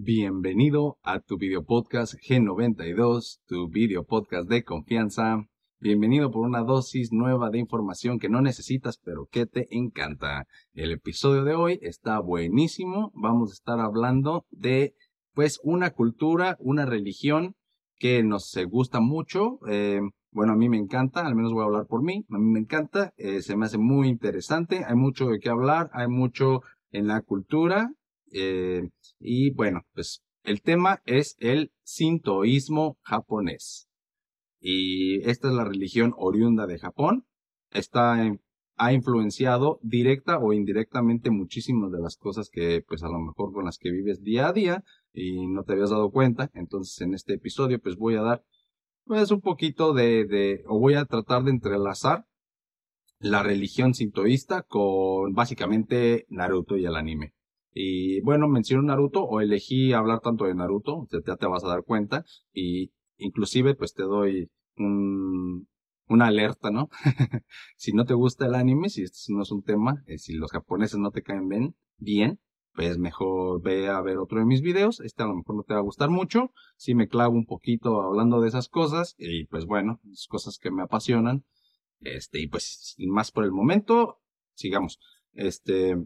Bienvenido a tu video podcast G92, tu video podcast de confianza. Bienvenido por una dosis nueva de información que no necesitas pero que te encanta. El episodio de hoy está buenísimo. Vamos a estar hablando de pues una cultura, una religión que nos gusta mucho. Eh, bueno, a mí me encanta, al menos voy a hablar por mí. A mí me encanta, eh, se me hace muy interesante. Hay mucho de qué hablar, hay mucho en la cultura eh, y bueno, pues el tema es el sintoísmo japonés. Y esta es la religión oriunda de Japón. Está ha influenciado directa o indirectamente muchísimas de las cosas que pues a lo mejor con las que vives día a día y no te habías dado cuenta. Entonces en este episodio pues voy a dar pues un poquito de, de o voy a tratar de entrelazar la religión sintoísta con básicamente Naruto y el anime. Y bueno, menciono Naruto o elegí hablar tanto de Naruto, ya te vas a dar cuenta. Y inclusive pues te doy un, una alerta, ¿no? si no te gusta el anime, si este no es un tema, eh, si los japoneses no te caen bien, bien, pues mejor ve a ver otro de mis videos. Este a lo mejor no te va a gustar mucho. Si me clavo un poquito hablando de esas cosas, y pues bueno, es cosas que me apasionan. Este, y pues más por el momento, sigamos. Este,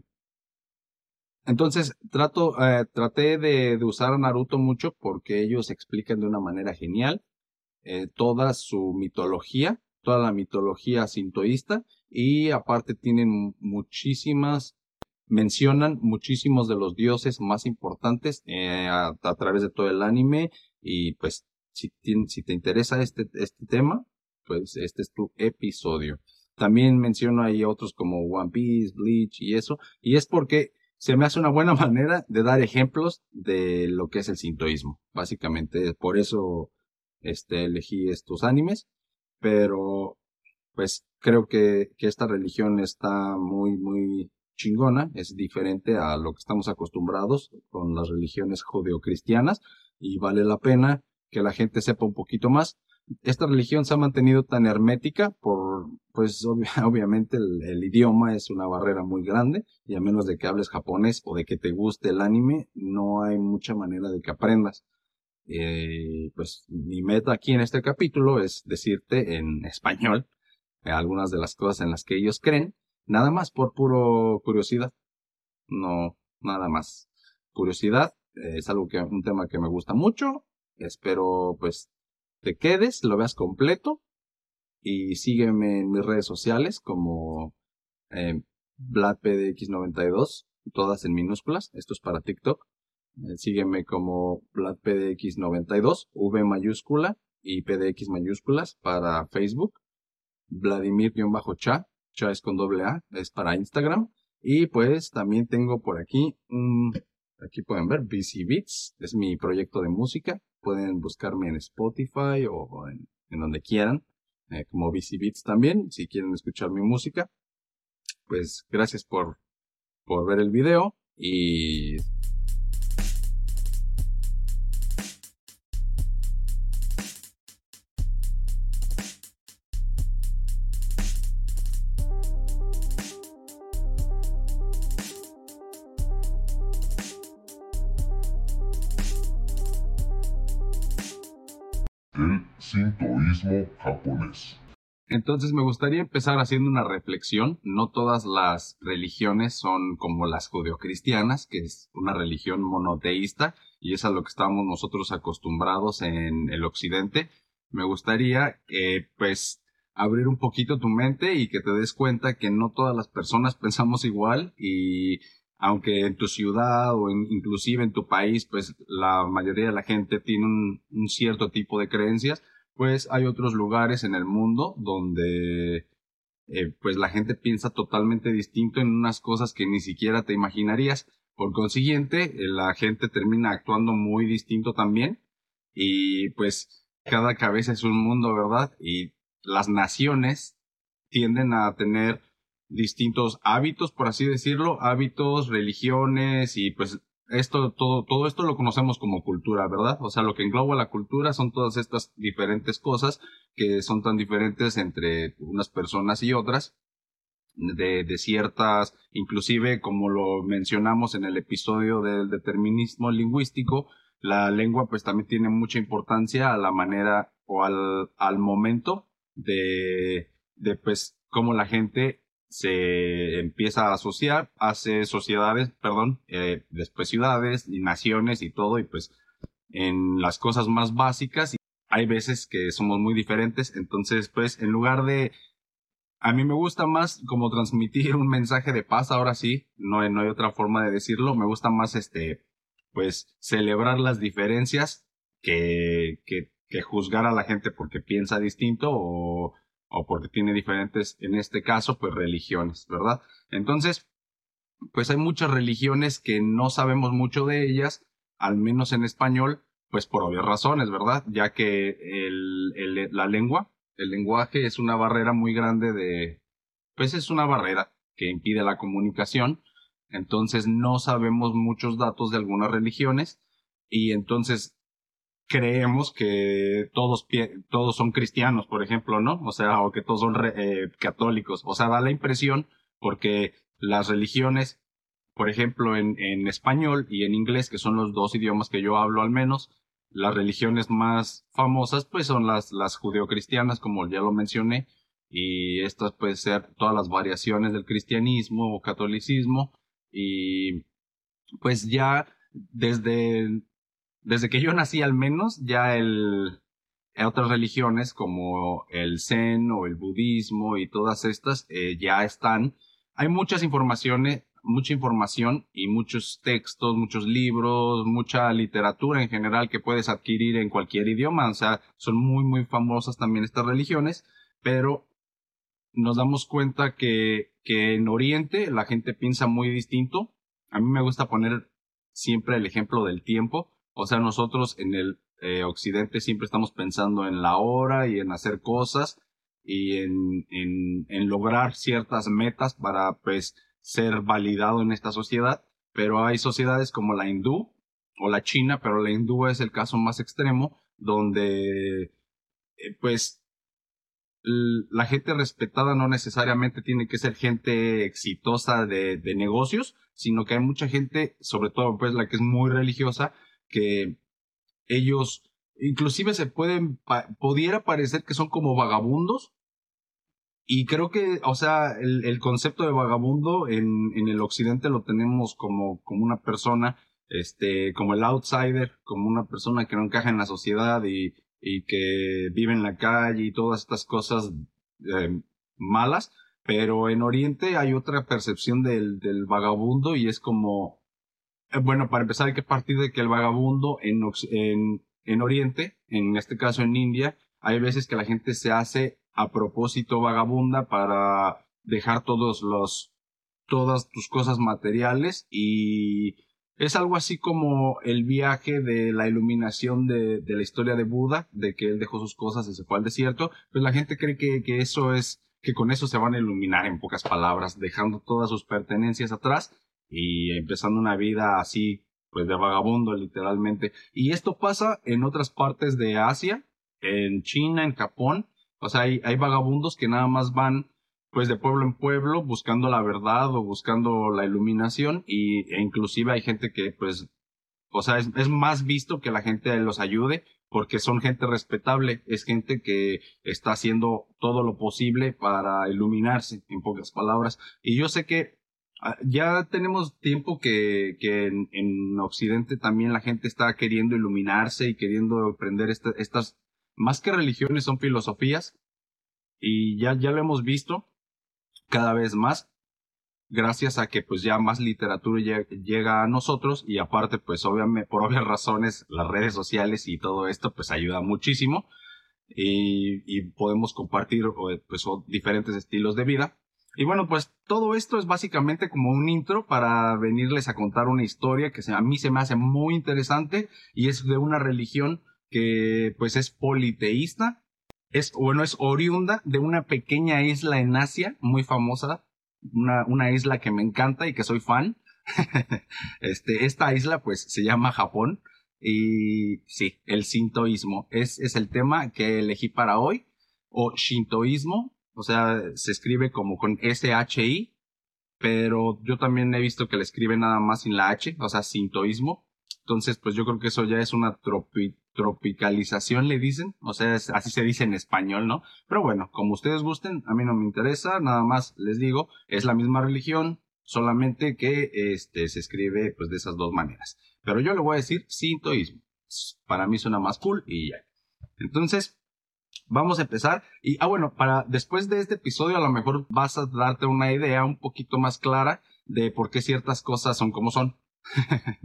entonces, trato, eh, traté de, usar a Naruto mucho porque ellos explican de una manera genial eh, toda su mitología, toda la mitología sintoísta y aparte tienen muchísimas, mencionan muchísimos de los dioses más importantes eh, a, través de todo el anime y pues si, si te interesa este, este tema, pues este es tu episodio. También menciono ahí otros como One Piece, Bleach y eso, y es porque se me hace una buena manera de dar ejemplos de lo que es el sintoísmo. Básicamente, por eso este, elegí estos animes, pero pues creo que, que esta religión está muy, muy chingona, es diferente a lo que estamos acostumbrados con las religiones judeocristianas y vale la pena que la gente sepa un poquito más esta religión se ha mantenido tan hermética por, pues obviamente el, idioma es una barrera muy grande y a menos de que hables japonés o de que te guste el anime, no hay mucha manera de que aprendas. Eh, pues mi meta aquí en este capítulo es decirte en español algunas de las cosas en las que ellos creen, nada más por puro curiosidad, no nada más. Curiosidad es algo que un tema que me gusta mucho, espero pues te quedes, lo veas completo y sígueme en mis redes sociales como eh, VladPDX92, todas en minúsculas, esto es para TikTok. Eh, sígueme como VladPDX92, V mayúscula y PDX mayúsculas para Facebook. Vladimir-cha, cha es con doble A, es para Instagram. Y pues también tengo por aquí un, aquí pueden ver, BC Beats, es mi proyecto de música. Pueden buscarme en Spotify o en, donde quieran, eh, como BC Beats también, si quieren escuchar mi música. Pues gracias por, por ver el video y Entonces me gustaría empezar haciendo una reflexión. No todas las religiones son como las judeocristianas, que es una religión monoteísta y es a lo que estamos nosotros acostumbrados en el occidente. Me gustaría que pues abrir un poquito tu mente y que te des cuenta que no todas las personas pensamos igual y aunque en tu ciudad o inclusive en tu país, pues la mayoría de la gente tiene un, cierto tipo de creencias, pues hay otros lugares en el mundo donde eh, pues la gente piensa totalmente distinto en unas cosas que ni siquiera te imaginarías. Por consiguiente, eh, la gente termina actuando muy distinto también y pues cada cabeza es un mundo, ¿verdad? Y las naciones tienden a tener distintos hábitos, por así decirlo, hábitos, religiones y pues esto, todo, todo esto lo conocemos como cultura, ¿verdad? O sea, lo que engloba la cultura son todas estas diferentes cosas que son tan diferentes entre unas personas y otras. de, de, ciertas, inclusive como lo mencionamos en el episodio del determinismo lingüístico, la lengua pues también tiene mucha importancia a la manera o al, al momento de, de pues cómo la gente se empieza a asociar, hace sociedades, perdón, eh, después ciudades y naciones y todo, y pues en las cosas más básicas hay veces que somos muy diferentes, entonces pues en lugar de a mí me gusta más como transmitir un mensaje de paz, ahora sí, no, no hay otra forma de decirlo, me gusta más este, pues celebrar las diferencias que, que, que juzgar a la gente porque piensa distinto o, o porque tiene diferentes, en este caso, pues religiones, ¿verdad? Entonces, pues hay muchas religiones que no sabemos mucho de ellas, al menos en español, pues por obvias razones, ¿verdad? Ya que el, el, la lengua el lenguaje es una barrera muy grande de, pues es una barrera que impide la comunicación. Entonces no sabemos muchos datos de algunas religiones y entonces creemos que todos, todos son cristianos, por ejemplo, ¿no? O sea, o que todos son eh, católicos. O sea, da la impresión porque las religiones, por ejemplo, en, en español y en inglés, que son los dos idiomas que yo hablo al menos, las religiones más famosas pues son las, las judeocristianas, como ya lo mencioné, y estas pueden ser todas las variaciones del cristianismo o catolicismo, y pues ya desde, desde que yo nací al menos, ya el, otras religiones como el Zen o el budismo y todas estas eh, ya están. Hay muchas informaciones, mucha información y muchos textos, muchos libros, mucha literatura en general que puedes adquirir en cualquier idioma. O sea, son muy, muy famosas también estas religiones, pero nos damos cuenta que, que en Oriente la gente piensa muy distinto. A mí me gusta poner siempre el ejemplo del tiempo. O sea, nosotros en el eh, Occidente siempre estamos pensando en la hora y en hacer cosas y en, en, lograr ciertas metas para pues ser validado en esta sociedad, pero hay sociedades como la hindú o la china, pero la hindú es el caso más extremo, donde eh, pues la gente respetada no necesariamente tiene que ser gente exitosa de, de, negocios, sino que hay mucha gente, sobre todo pues la que es muy religiosa, que ellos inclusive se pueden, pudiera parecer que son como vagabundos, y creo que, o sea, el, el concepto de vagabundo en, en, el occidente lo tenemos como, como una persona, este, como el outsider, como una persona que no encaja en la sociedad y, y que vive en la calle y todas estas cosas eh, malas. Pero en Oriente hay otra percepción del, del vagabundo y es como, bueno, para empezar hay que partir de que el vagabundo en, en, en Oriente, en este caso en India, hay veces que la gente se hace a propósito vagabunda para dejar todos los, todas tus cosas materiales y es algo así como el viaje de la iluminación de, de, la historia de Buda, de que él dejó sus cosas y se fue al desierto, pues la gente cree que, que eso es, que con eso se van a iluminar en pocas palabras, dejando todas sus pertenencias atrás y empezando una vida así, pues de vagabundo literalmente. Y esto pasa en otras partes de Asia, en China, en Japón, o sea, hay, vagabundos que nada más van pues de pueblo en pueblo buscando la verdad o buscando la iluminación y, e inclusive hay gente que pues, o sea, es, es más visto que la gente los ayude porque son gente respetable, es gente que está haciendo todo lo posible para iluminarse, en pocas palabras. Y yo sé que ya tenemos tiempo que, en, Occidente también la gente está queriendo iluminarse y queriendo aprender estas más que religiones son filosofías. Y ya, ya lo hemos visto cada vez más gracias a que pues ya más literatura llega a nosotros y aparte pues obviamente por obvias razones las redes sociales y todo esto pues ayuda muchísimo y, y podemos compartir pues diferentes estilos de vida y bueno pues todo esto es básicamente como un intro para venirles a contar una historia que a mí se me hace muy interesante y es de una religión que pues es politeísta, es, bueno, es oriunda de una pequeña isla en Asia, muy famosa, una, una isla que me encanta y que soy fan. este, esta isla pues se llama Japón y sí, el sintoísmo es, es el tema que elegí para hoy, o shintoísmo, o sea, se escribe como con S-H-I, pero yo también he visto que le escribe nada más sin la H, o sea, sintoísmo. Entonces, pues yo creo que eso ya es una tropicalización, le dicen. O sea, así se dice en español, ¿no? Pero bueno, como ustedes gusten, a mí no me interesa, nada más les digo, es la misma religión, solamente que este, se escribe pues de esas dos maneras. Pero yo le voy a decir sintoísmo. Para mí suena más cool y ya. Entonces, vamos a empezar. Y, ah, bueno, para después de este episodio a lo mejor vas a darte una idea un poquito más clara de por qué ciertas cosas son como son.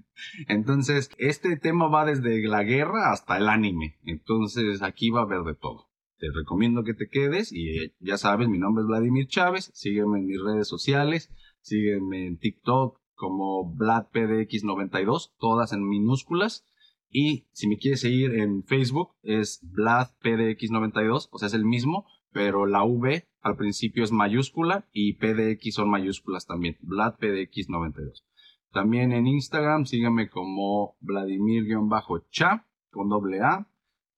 Entonces, este tema va desde la guerra hasta el anime. Entonces, aquí va a haber de todo. Te recomiendo que te quedes y ya sabes, mi nombre es Vladimir Chávez. Sígueme en mis redes sociales. Sígueme en TikTok como VladPDX92, todas en minúsculas. Y si me quieres seguir en Facebook es VladPDX92, o sea, es el mismo, pero la V al principio es mayúscula y PDX son mayúsculas también, VladPDX92. También en Instagram síganme como Vladimir-cha con doble A.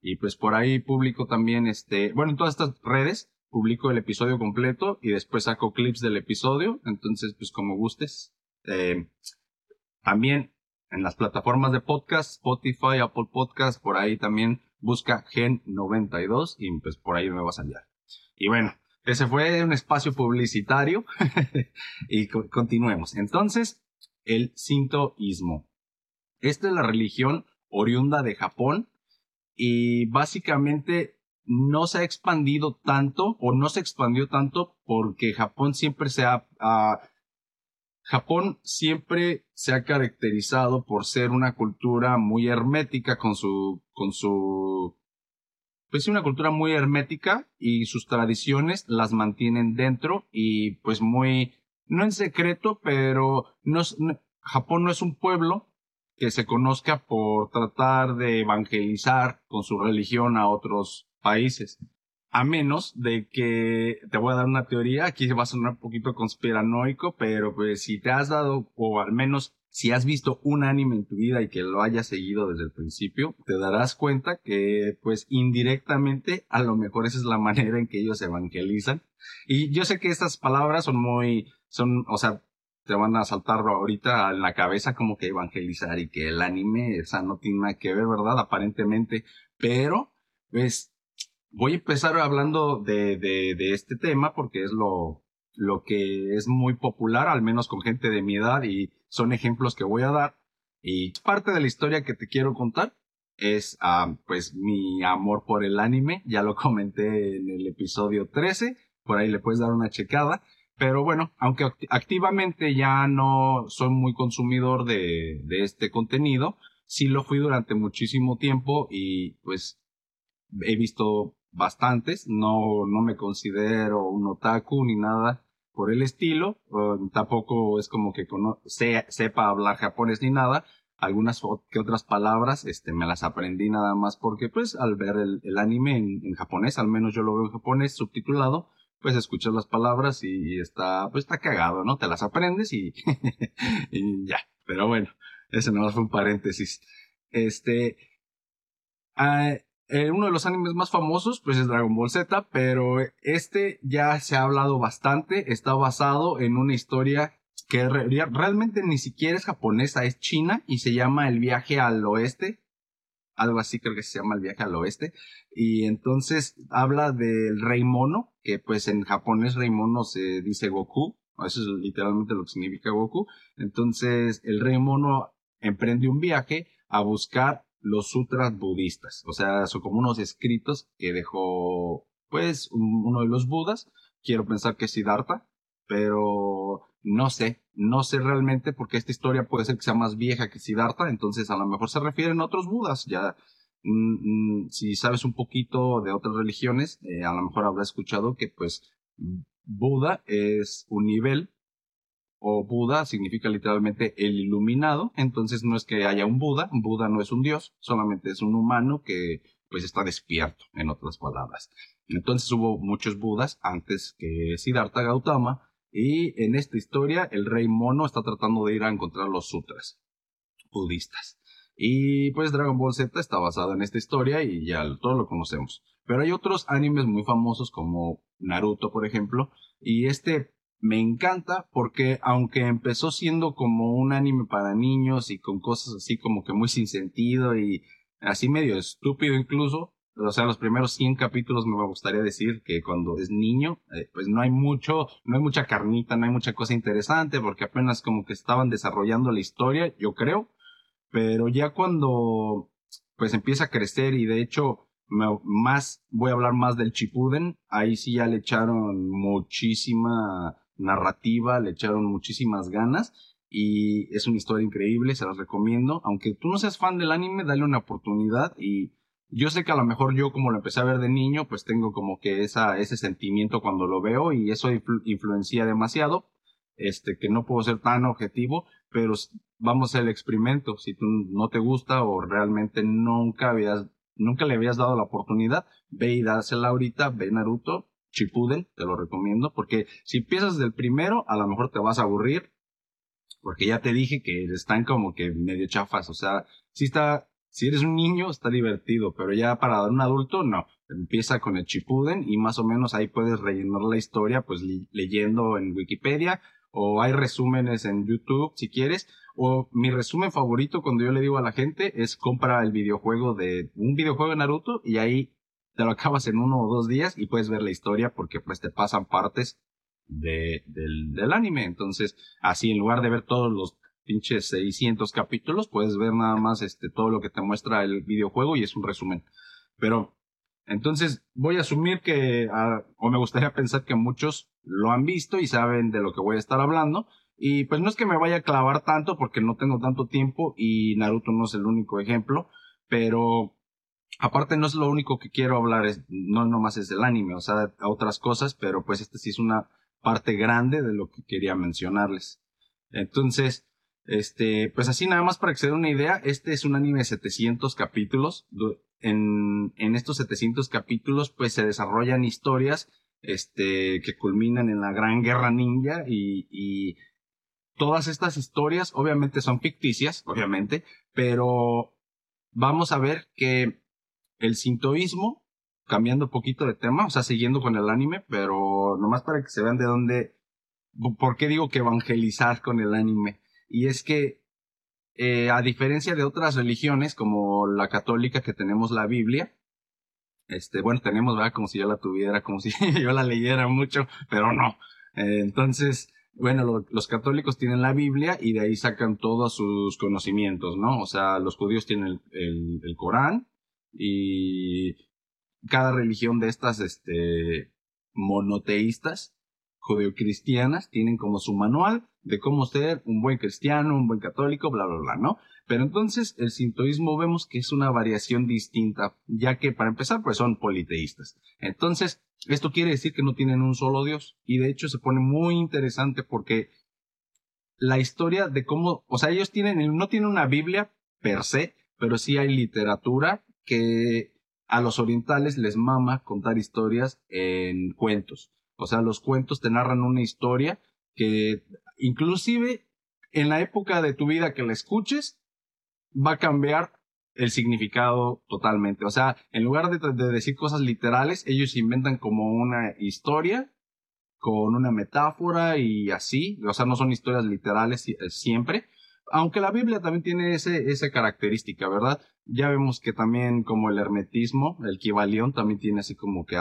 Y pues por ahí publico también este, bueno, en todas estas redes publico el episodio completo y después saco clips del episodio. Entonces, pues como gustes. Eh, también en las plataformas de podcast, Spotify, Apple Podcast, por ahí también busca Gen92 y pues por ahí me vas a hallar. Y bueno, ese fue un espacio publicitario y continuemos. Entonces, el sintoísmo. Esta es la religión oriunda de Japón y básicamente no se ha expandido tanto o no se expandió tanto porque Japón siempre se ha... Japón siempre se ha caracterizado por ser una cultura muy hermética con su, con su, pues una cultura muy hermética y sus tradiciones las mantienen dentro y pues muy, no en secreto, pero no, Japón no es un pueblo que se conozca por tratar de evangelizar con su religión a otros países. A menos de que te voy a dar una teoría, aquí va a sonar un poquito conspiranoico, pero pues si te has dado, o al menos si has visto un anime en tu vida y que lo hayas seguido desde el principio, te darás cuenta que pues indirectamente a lo mejor esa es la manera en que ellos evangelizan. Y yo sé que estas palabras son muy, son, o sea, te van a saltar ahorita en la cabeza como que evangelizar y que el anime, o sea, no tiene nada que ver, ¿verdad? Aparentemente, pero pues voy a empezar hablando de, de, de este tema porque es lo, lo que es muy popular, al menos con gente de mi edad, y son ejemplos que voy a dar. Y parte de la historia que te quiero contar es ah, pues mi amor por el anime, ya lo comenté en el episodio 13, por ahí le puedes dar una checada. Pero bueno, aunque activamente ya no soy muy consumidor de, de este contenido, sí lo fui durante muchísimo tiempo y pues he visto bastantes, no, no me considero un otaku ni nada por el estilo, tampoco es como que sepa hablar japonés ni nada, algunas que otras palabras este, me las aprendí nada más porque pues al ver el, anime en, japonés, al menos yo lo veo en japonés subtitulado, pues escuchas las palabras y, está, pues está cagado, ¿no? Te las aprendes y, y ya, pero bueno, ese no fue un paréntesis. Este, ah, eh, uno de los animes más famosos, pues es Dragon Ball Z, pero este ya se ha hablado bastante, está basado en una historia que realmente ni siquiera es japonesa, es china y se llama El viaje al oeste, algo así creo que se llama El viaje al oeste, y entonces habla del rey mono, que pues en japonés rey mono se dice Goku, eso es literalmente lo que significa Goku, entonces el rey mono emprende un viaje a buscar los sutras budistas. O sea, son como unos escritos que dejó, pues, uno de los budas. Quiero pensar que es Siddhartha, pero no sé, no sé realmente porque esta historia puede ser que sea más vieja que Siddhartha, entonces a lo mejor se refieren a otros budas. Ya, mm, mm, si sabes un poquito de otras religiones, eh, a lo mejor habrás escuchado que, pues, Buda es un nivel o Buda significa literalmente el iluminado, entonces no es que haya un Buda, Buda no es un dios, solamente es un humano que pues está despierto, en otras palabras. Entonces hubo muchos Budas antes que Siddhartha Gautama y en esta historia el rey mono está tratando de ir a encontrar los sutras budistas. Y pues Dragon Ball Z está basado en esta historia y ya todos lo conocemos. Pero hay otros animes muy famosos como Naruto, por ejemplo, y este me encanta porque aunque empezó siendo como un anime para niños y con cosas así como que muy sin sentido y así medio estúpido incluso, o sea, los primeros 100 capítulos me gustaría decir que cuando es niño, eh, pues no hay mucho, no hay mucha carnita, no hay mucha cosa interesante porque apenas como que estaban desarrollando la historia, yo creo, pero ya cuando pues empieza a crecer y de hecho más voy a hablar más del Chipuden, ahí sí ya le echaron muchísima narrativa, le echaron muchísimas ganas y es una historia increíble, se las recomiendo. Aunque tú no seas fan del anime, dale una oportunidad y yo sé que a lo mejor yo como lo empecé a ver de niño, pues tengo como que esa, ese sentimiento cuando lo veo y eso influencia demasiado, este, que no puedo ser tan objetivo, pero vamos al experimento. Si tú no te gusta o realmente nunca habías, nunca le habías dado la oportunidad, ve y dásela ahorita, ve Naruto Chipuden, te lo recomiendo, porque si empiezas del primero, a lo mejor te vas a aburrir, porque ya te dije que están como que medio chafas, o sea, si está, si eres un niño está divertido, pero ya para un adulto no, empieza con el Chipuden y más o menos ahí puedes rellenar la historia pues leyendo en Wikipedia o hay resúmenes en YouTube si quieres, o mi resumen favorito cuando yo le digo a la gente es compra el videojuego de un videojuego de Naruto y ahí te lo acabas en uno o dos días y puedes ver la historia porque pues te pasan partes de, del, anime. Entonces, así en lugar de ver todos los pinches 600 capítulos, puedes ver nada más este, todo lo que te muestra el videojuego y es un resumen. Pero, entonces, voy a asumir que, ah, o me gustaría pensar que muchos lo han visto y saben de lo que voy a estar hablando. Y pues no es que me vaya a clavar tanto porque no tengo tanto tiempo y Naruto no es el único ejemplo, pero aparte no es lo único que quiero hablar, no nomás es del anime, o sea, otras cosas, pero pues esta sí es una parte grande de lo que quería mencionarles. Entonces, este, pues así nada más para que se den una idea, este es un anime de 700 capítulos. En, en estos 700 capítulos, pues se desarrollan historias, este, que culminan en la Gran Guerra Ninja y, y todas estas historias obviamente son ficticias, obviamente, pero vamos a ver que el sintoísmo, cambiando un poquito de tema, o sea, siguiendo con el anime, pero nomás para que se vean de dónde, por qué digo que evangelizar con el anime. Y es que, eh, a diferencia de otras religiones, como la católica que tenemos la Biblia, este, bueno, tenemos, ¿verdad? Como si yo la tuviera, como si yo la leyera mucho, pero no. Eh, entonces, bueno, los católicos tienen la Biblia y de ahí sacan todos sus conocimientos, ¿no? O sea, los judíos tienen el, el Corán, y cada religión de estas este, monoteístas judeocristianas tienen como su manual de cómo ser un buen cristiano, un buen católico, bla, bla, bla, ¿no? Pero entonces el sintoísmo vemos que es una variación distinta, ya que para empezar pues son politeístas. Entonces, esto quiere decir que no tienen un solo Dios y de hecho se pone muy interesante porque la historia de cómo, o sea, ellos tienen, no tienen una Biblia per se, pero sí hay literatura que a los orientales les mama contar historias en cuentos. O sea, los cuentos te narran una historia que inclusive en la época de tu vida que la escuches va a cambiar el significado totalmente. O sea, en lugar de, decir cosas literales, ellos inventan como una historia con una metáfora y así. O sea, no son historias literales eh, siempre, aunque la Biblia también tiene ese, esa característica, ¿verdad? Ya vemos que también como el hermetismo, el Kibalión, también tiene así como que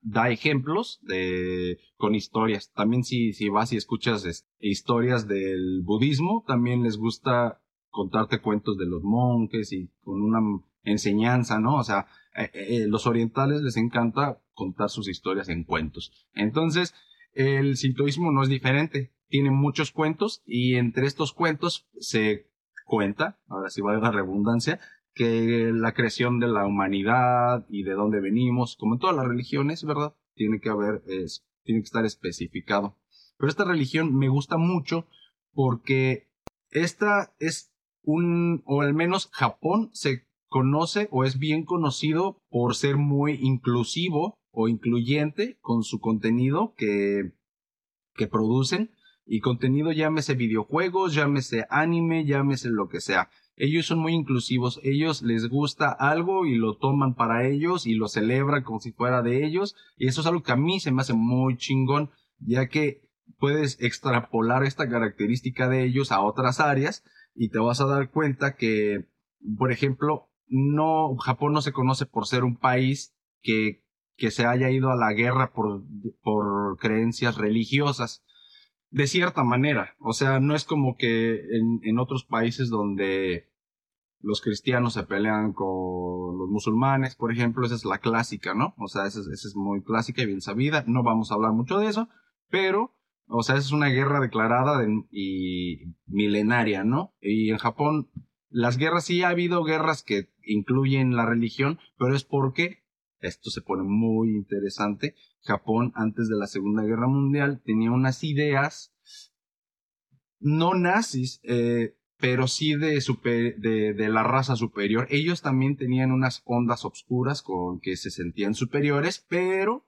da ejemplos de, con historias. También si, si vas y escuchas historias del budismo, también les gusta contarte cuentos de los monjes y con una enseñanza, ¿no? O sea, eh, eh, los orientales les encanta contar sus historias en cuentos. Entonces, el sintoísmo no es diferente tiene muchos cuentos y entre estos cuentos se cuenta, ahora sí va la redundancia, que la creación de la humanidad y de dónde venimos, como en todas las religiones, ¿verdad? Tiene que haber, es, tiene que estar especificado. Pero esta religión me gusta mucho porque esta es un, o al menos Japón se conoce o es bien conocido por ser muy inclusivo o incluyente con su contenido que, que producen y contenido llámese videojuegos, llámese anime, llámese lo que sea. ellos son muy inclusivos, ellos les gusta algo y lo toman para ellos y lo celebran como si fuera de ellos, y eso es algo que a mí se me hace muy chingón, ya que puedes extrapolar esta característica de ellos a otras áreas y te vas a dar cuenta que, por ejemplo, no, Japón no se conoce por ser un país que, que se haya ido a la guerra por, por creencias religiosas de cierta manera. O sea, no es como que en, otros países donde los cristianos se pelean con los musulmanes, por ejemplo, esa es la clásica, ¿no? O sea, esa, esa es muy clásica y bien sabida. No vamos a hablar mucho de eso, pero, o sea, esa es una guerra declarada y milenaria, ¿no? Y en Japón, las guerras sí ha habido guerras que incluyen la religión, pero es porque esto se pone muy interesante. Japón, antes de la Segunda Guerra Mundial, tenía unas ideas no nazis, eh, pero sí de, de, de, la raza superior. Ellos también tenían unas ondas obscuras con que se sentían superiores, pero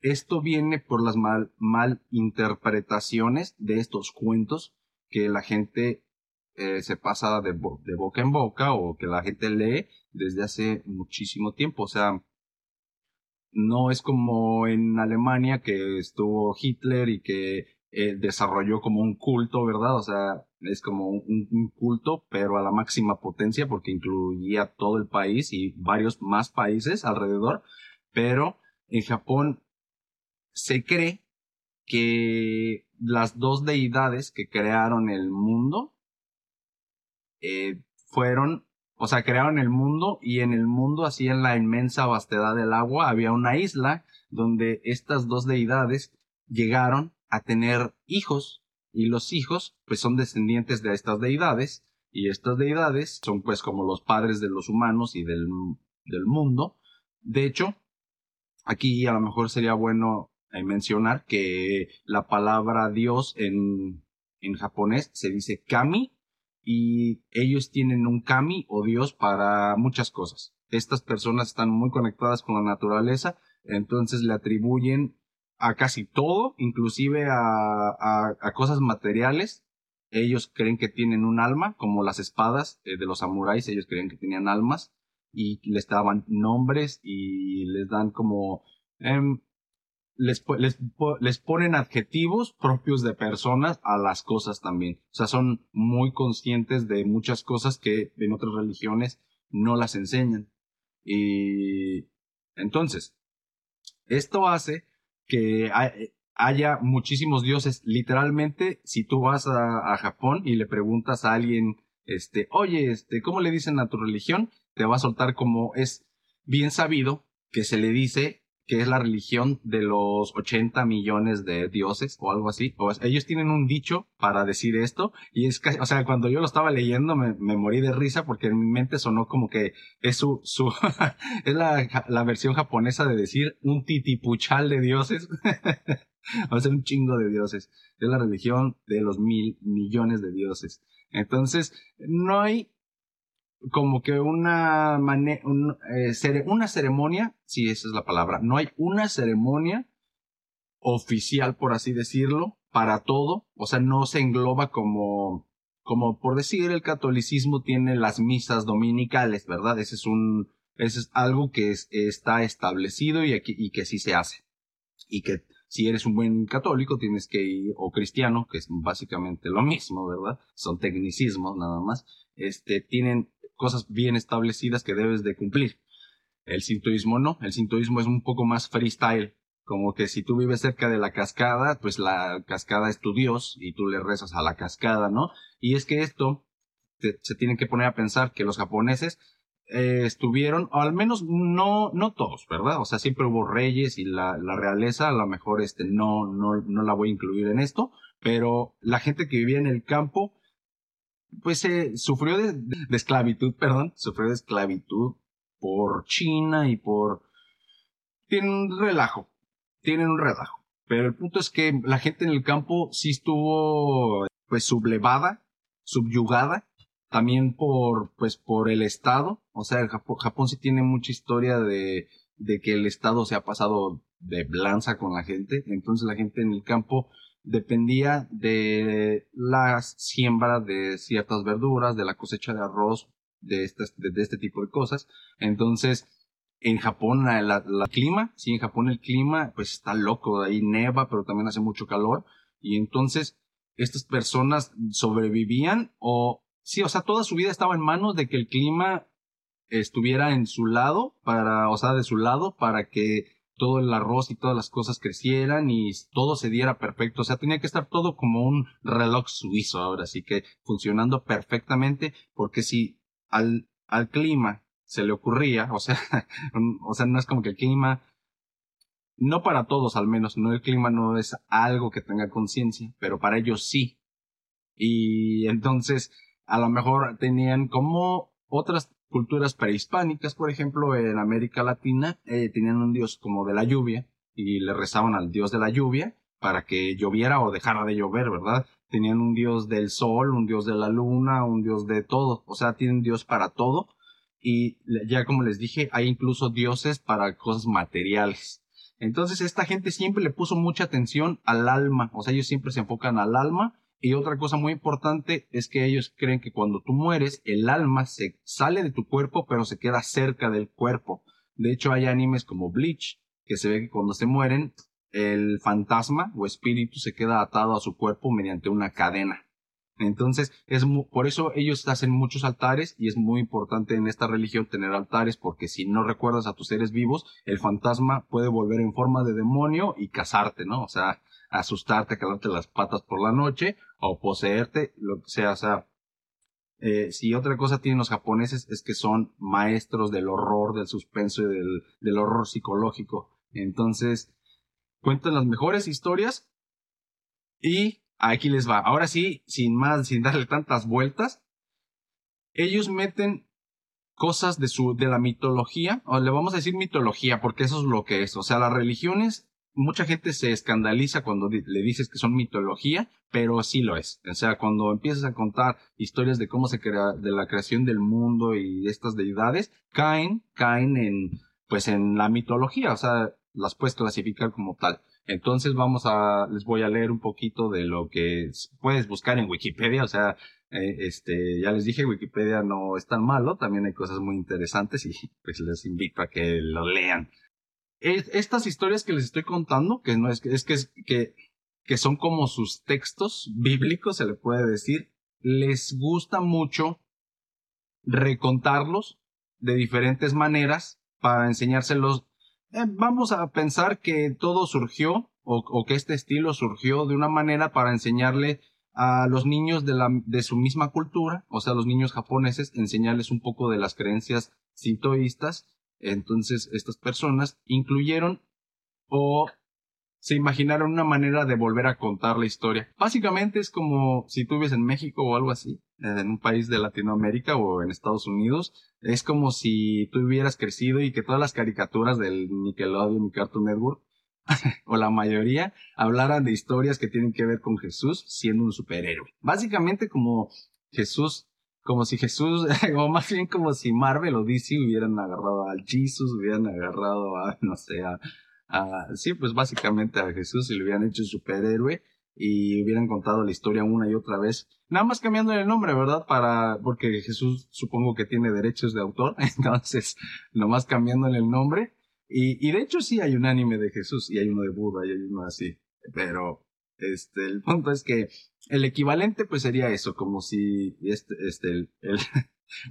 esto viene por las mal, mal interpretaciones de estos cuentos que la gente eh, se pasa de, de boca en boca o que la gente lee desde hace muchísimo tiempo. O sea, no es como en Alemania que estuvo Hitler y que eh, desarrolló como un culto, ¿verdad? O sea, es como un, culto, pero a la máxima potencia porque incluía todo el país y varios más países alrededor. Pero en Japón se cree que las dos deidades que crearon el mundo eh, fueron o sea, crearon el mundo y en el mundo, así en la inmensa vastedad del agua, había una isla donde estas dos deidades llegaron a tener hijos y los hijos pues son descendientes de estas deidades y estas deidades son pues como los padres de los humanos y del, del mundo. De hecho, aquí a lo mejor sería bueno eh, mencionar que la palabra Dios en, en japonés se dice kami y ellos tienen un kami o dios para muchas cosas. Estas personas están muy conectadas con la naturaleza, entonces le atribuyen a casi todo, inclusive a, a, cosas materiales. Ellos creen que tienen un alma, como las espadas eh, de los samuráis, ellos creen que tenían almas y les daban nombres y les dan como eh, les, les, les, ponen adjetivos propios de personas a las cosas también. O sea, son muy conscientes de muchas cosas que en otras religiones no las enseñan. Y entonces, esto hace que haya muchísimos dioses. Literalmente, si tú vas a, a, Japón y le preguntas a alguien, este, oye, este, ¿cómo le dicen a tu religión? Te va a soltar como es bien sabido que se le dice que es la religión de los 80 millones de dioses o algo así. O ellos tienen un dicho para decir esto y es casi, o sea, cuando yo lo estaba leyendo me, me morí de risa porque en mi mente sonó como que es su, su, es la, la versión japonesa de decir un titipuchal de dioses. o sea, un chingo de dioses. Es la religión de los mil millones de dioses. Entonces, no hay como que una, un, eh, una ceremonia, si esa es la palabra, no hay una ceremonia oficial, por así decirlo, para todo, o sea, no se engloba como, como por decir, el catolicismo tiene las misas dominicales, ¿verdad? Ese es un, ese es algo que es, está establecido y, aquí, y que sí se hace. Y que si eres un buen católico tienes que ir, o cristiano, que es básicamente lo mismo, ¿verdad? Son tecnicismos nada más, este, tienen cosas bien establecidas que debes de cumplir. El sintoísmo no, el sintoísmo es un poco más freestyle, como que si tú vives cerca de la cascada, pues la cascada es tu Dios y tú le rezas a la cascada, ¿no? Y es que esto se tiene que poner a pensar que los japoneses eh, estuvieron, o al menos no, no todos, ¿verdad? O sea, siempre hubo reyes y la, la realeza, a lo mejor este, no, no, no la voy a incluir en esto, pero la gente que vivía en el campo pues se sufrió de, esclavitud, perdón, sufrió de esclavitud por China y por... Tienen un relajo, tienen un relajo. Pero el punto es que la gente en el campo sí estuvo pues sublevada, subyugada, también por pues por el Estado. O sea, el Japón, sí tiene mucha historia de, de que el Estado se ha pasado de blanza con la gente. Entonces la gente en el campo dependía de la siembra de ciertas verduras, de la cosecha de arroz, de este, de, este tipo de cosas. Entonces, en Japón, el clima, sí, en Japón el clima, pues está loco, ahí neva, pero también hace mucho calor. Y entonces, estas personas sobrevivían o, sí, o sea, toda su vida estaba en manos de que el clima estuviera en su lado, para, o sea, de su lado, para que todo el arroz y todas las cosas crecieran y todo se diera perfecto. O sea, tenía que estar todo como un reloj suizo ahora, así que funcionando perfectamente, porque si al, al clima se le ocurría, o sea, o sea, no es como que el clima, no para todos al menos, no el clima no es algo que tenga conciencia, pero para ellos sí. Y entonces, a lo mejor tenían como otras culturas prehispánicas, por ejemplo, en América Latina, eh, tenían un dios como de la lluvia y le rezaban al dios de la lluvia para que lloviera o dejara de llover, ¿verdad? Tenían un dios del sol, un dios de la luna, un dios de todo, o sea, tienen dios para todo y ya como les dije, hay incluso dioses para cosas materiales. Entonces esta gente siempre le puso mucha atención al alma, o sea, ellos siempre se enfocan al alma y otra cosa muy importante es que ellos creen que cuando tú mueres, el alma se sale de tu cuerpo, pero se queda cerca del cuerpo. De hecho, hay animes como Bleach, que se ve que cuando se mueren, el fantasma o espíritu se queda atado a su cuerpo mediante una cadena. Entonces, es por eso ellos hacen muchos altares y es muy importante en esta religión tener altares porque si no recuerdas a tus seres vivos, el fantasma puede volver en forma de demonio y casarte, ¿no? O sea, asustarte, calarte las patas por la noche o poseerte, lo que sea. O sea, eh, si otra cosa tienen los japoneses es que son maestros del horror, del suspenso y del, del horror psicológico. Entonces, cuentan las mejores historias y aquí les va. Ahora sí, sin más, sin darle tantas vueltas, ellos meten cosas de su de la mitología, o le vamos a decir mitología porque eso es lo que es, o sea, las religiones mucha gente se escandaliza cuando le dices que son mitología, pero sí lo es. O sea, cuando empiezas a contar historias de cómo se crea, de la creación del mundo y estas deidades, caen, caen en, pues en la mitología, o sea, las puedes clasificar como tal. Entonces vamos a, les voy a leer un poquito de lo que puedes buscar en Wikipedia, o sea, eh, este, ya les dije, Wikipedia no es tan malo, también hay cosas muy interesantes y pues les invito a que lo lean estas historias que les estoy contando, que no es que, es que, que, son como sus textos bíblicos, se le puede decir, les gusta mucho recontarlos de diferentes maneras para enseñárselos. Eh, vamos a pensar que todo surgió o, que este estilo surgió de una manera para enseñarle a los niños de, la, de su misma cultura, o sea, los niños japoneses, enseñarles un poco de las creencias sintoístas entonces, estas personas incluyeron o se imaginaron una manera de volver a contar la historia. Básicamente es como si tú vives en México o algo así, en un país de Latinoamérica o en Estados Unidos. Es como si tú hubieras crecido y que todas las caricaturas del Nickelodeon y Cartoon Network, o la mayoría, hablaran de historias que tienen que ver con Jesús siendo un superhéroe. Básicamente como Jesús como si Jesús, o más bien como si Marvel o DC hubieran agarrado al Jesus, hubieran agarrado a, no sé, a, sí, pues básicamente a Jesús y le hubieran hecho superhéroe y hubieran contado la historia una y otra vez, nada más cambiando el nombre, ¿verdad? Para, porque Jesús supongo que tiene derechos de autor, entonces, nomás cambiándole el nombre. Y, y de hecho sí hay un anime de Jesús y hay uno de Buda y hay uno así, pero este, el punto es que el equivalente pues sería eso, como si este, este, el,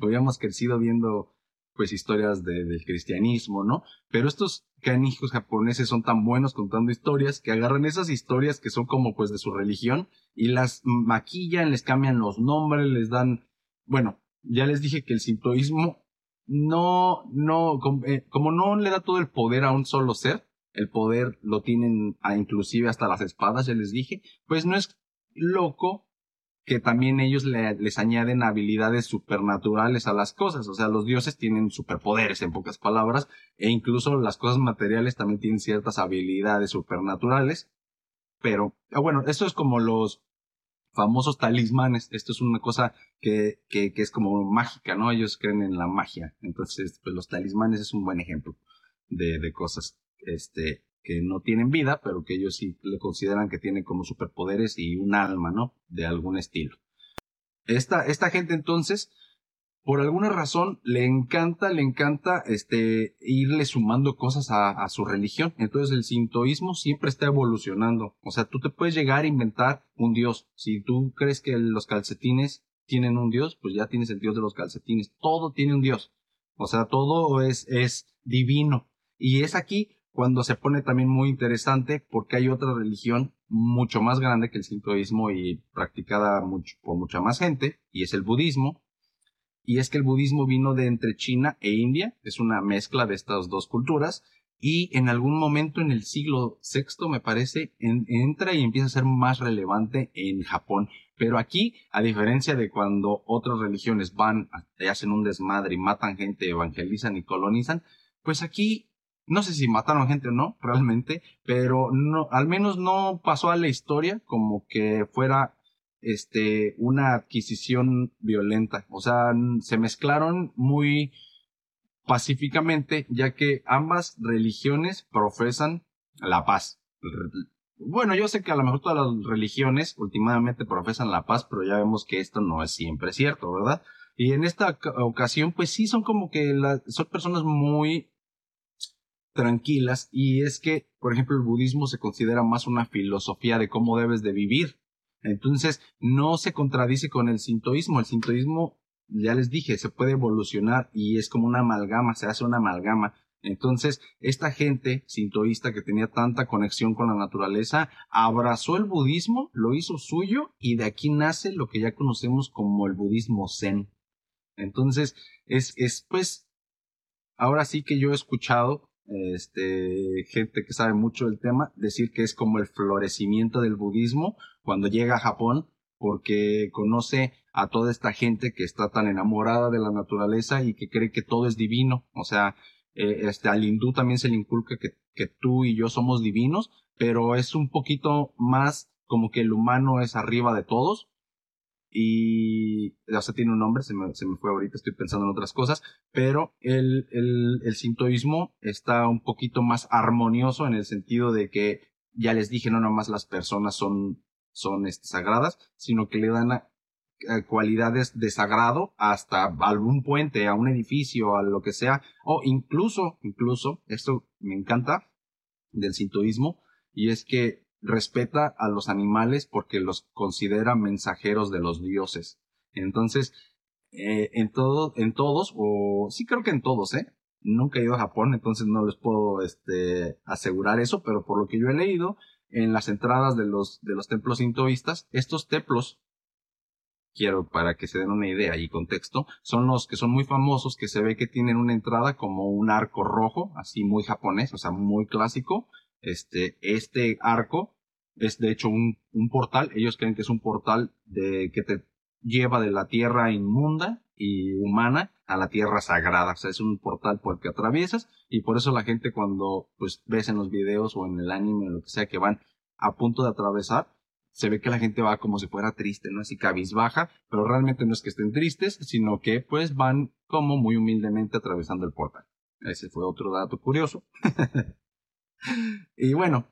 hubiéramos crecido viendo pues historias de, del cristianismo, ¿no? Pero estos canijos japoneses son tan buenos contando historias que agarran esas historias que son como pues de su religión y las maquillan, les cambian los nombres, les dan, bueno, ya les dije que el sintoísmo no, no, como, eh, como no le da todo el poder a un solo ser, el poder lo tienen a inclusive hasta las espadas, ya les dije, pues no es loco que también ellos les añaden habilidades supernaturales a las cosas, o sea, los dioses tienen superpoderes en pocas palabras, e incluso las cosas materiales también tienen ciertas habilidades supernaturales, pero ah, bueno, esto es como los famosos talismanes, esto es una cosa que, que, es como mágica, ¿no? Ellos creen en la magia, entonces pues los talismanes es un buen ejemplo de cosas este, que no tienen vida, pero que ellos sí le consideran que tienen como superpoderes y un alma, ¿no? De algún estilo. Esta, esta gente entonces, por alguna razón, le encanta, le encanta este, irle sumando cosas a, su religión. Entonces el sintoísmo siempre está evolucionando. O sea, tú te puedes llegar a inventar un dios. Si tú crees que los calcetines tienen un dios, pues ya tienes el dios de los calcetines. Todo tiene un dios. O sea, todo es, es divino. Y es aquí cuando se pone también muy interesante porque hay otra religión mucho más grande que el sintoísmo y practicada por mucha más gente, y es el budismo. Y es que el budismo vino de entre China e India, es una mezcla de estas dos culturas, y en algún momento en el siglo VI, me parece, entra y empieza a ser más relevante en Japón. Pero aquí, a diferencia de cuando otras religiones van, hacen un desmadre y matan gente, evangelizan y colonizan, pues aquí no sé si mataron gente o no, realmente, pero no, al menos no pasó a la historia como que fuera este una adquisición violenta. O sea, se mezclaron muy pacíficamente, ya que ambas religiones profesan la paz. Bueno, yo sé que a lo mejor todas las religiones últimamente profesan la paz, pero ya vemos que esto no es siempre cierto, ¿verdad? Y en esta ocasión, pues sí, son como que son personas muy tranquilas y es que, por ejemplo, el budismo se considera más una filosofía de cómo debes de vivir. Entonces, no se contradice con el sintoísmo. El sintoísmo, ya les dije, se puede evolucionar y es como una amalgama, se hace una amalgama. Entonces, esta gente sintoísta que tenía tanta conexión con la naturaleza, abrazó el budismo, lo hizo suyo y de aquí nace lo que ya conocemos como el budismo zen. Entonces, es, es pues, ahora sí que yo he escuchado este, gente que sabe mucho del tema, decir que es como el florecimiento del budismo cuando llega a Japón, porque conoce a toda esta gente que está tan enamorada de la naturaleza y que cree que todo es divino. O sea, eh, este, al hindú también se le inculca que, que tú y yo somos divinos, pero es un poquito más como que el humano es arriba de todos y o sea, tiene un nombre, se me, se me, fue ahorita, estoy pensando en otras cosas, pero el, el, el sintoísmo está un poquito más armonioso en el sentido de que ya les dije, no nomás las personas son, son este, sagradas, sino que le dan cualidades de sagrado hasta algún puente, a un edificio, a lo que sea, o incluso, incluso, esto me encanta del sintoísmo, y es que respeta a los animales porque los considera mensajeros de los dioses. Entonces, eh, en, todo, en todos, o sí creo que en todos, ¿eh? Nunca he ido a Japón, entonces no les puedo este, asegurar eso, pero por lo que yo he leído, en las entradas de los, de los templos sintoístas, estos templos, quiero para que se den una idea y contexto, son los que son muy famosos, que se ve que tienen una entrada como un arco rojo, así muy japonés, o sea, muy clásico, este, este arco es de hecho un, portal. Ellos creen que es un portal de, que te lleva de la tierra inmunda y humana a la tierra sagrada. O sea, es un portal por el que atraviesas y por eso la gente cuando pues ves en los videos o en el anime o lo que sea que van a punto de atravesar, se ve que la gente va como si fuera triste, ¿no? Así cabizbaja, pero realmente no es que estén tristes, sino que pues van como muy humildemente atravesando el portal. Ese fue otro dato curioso. y bueno,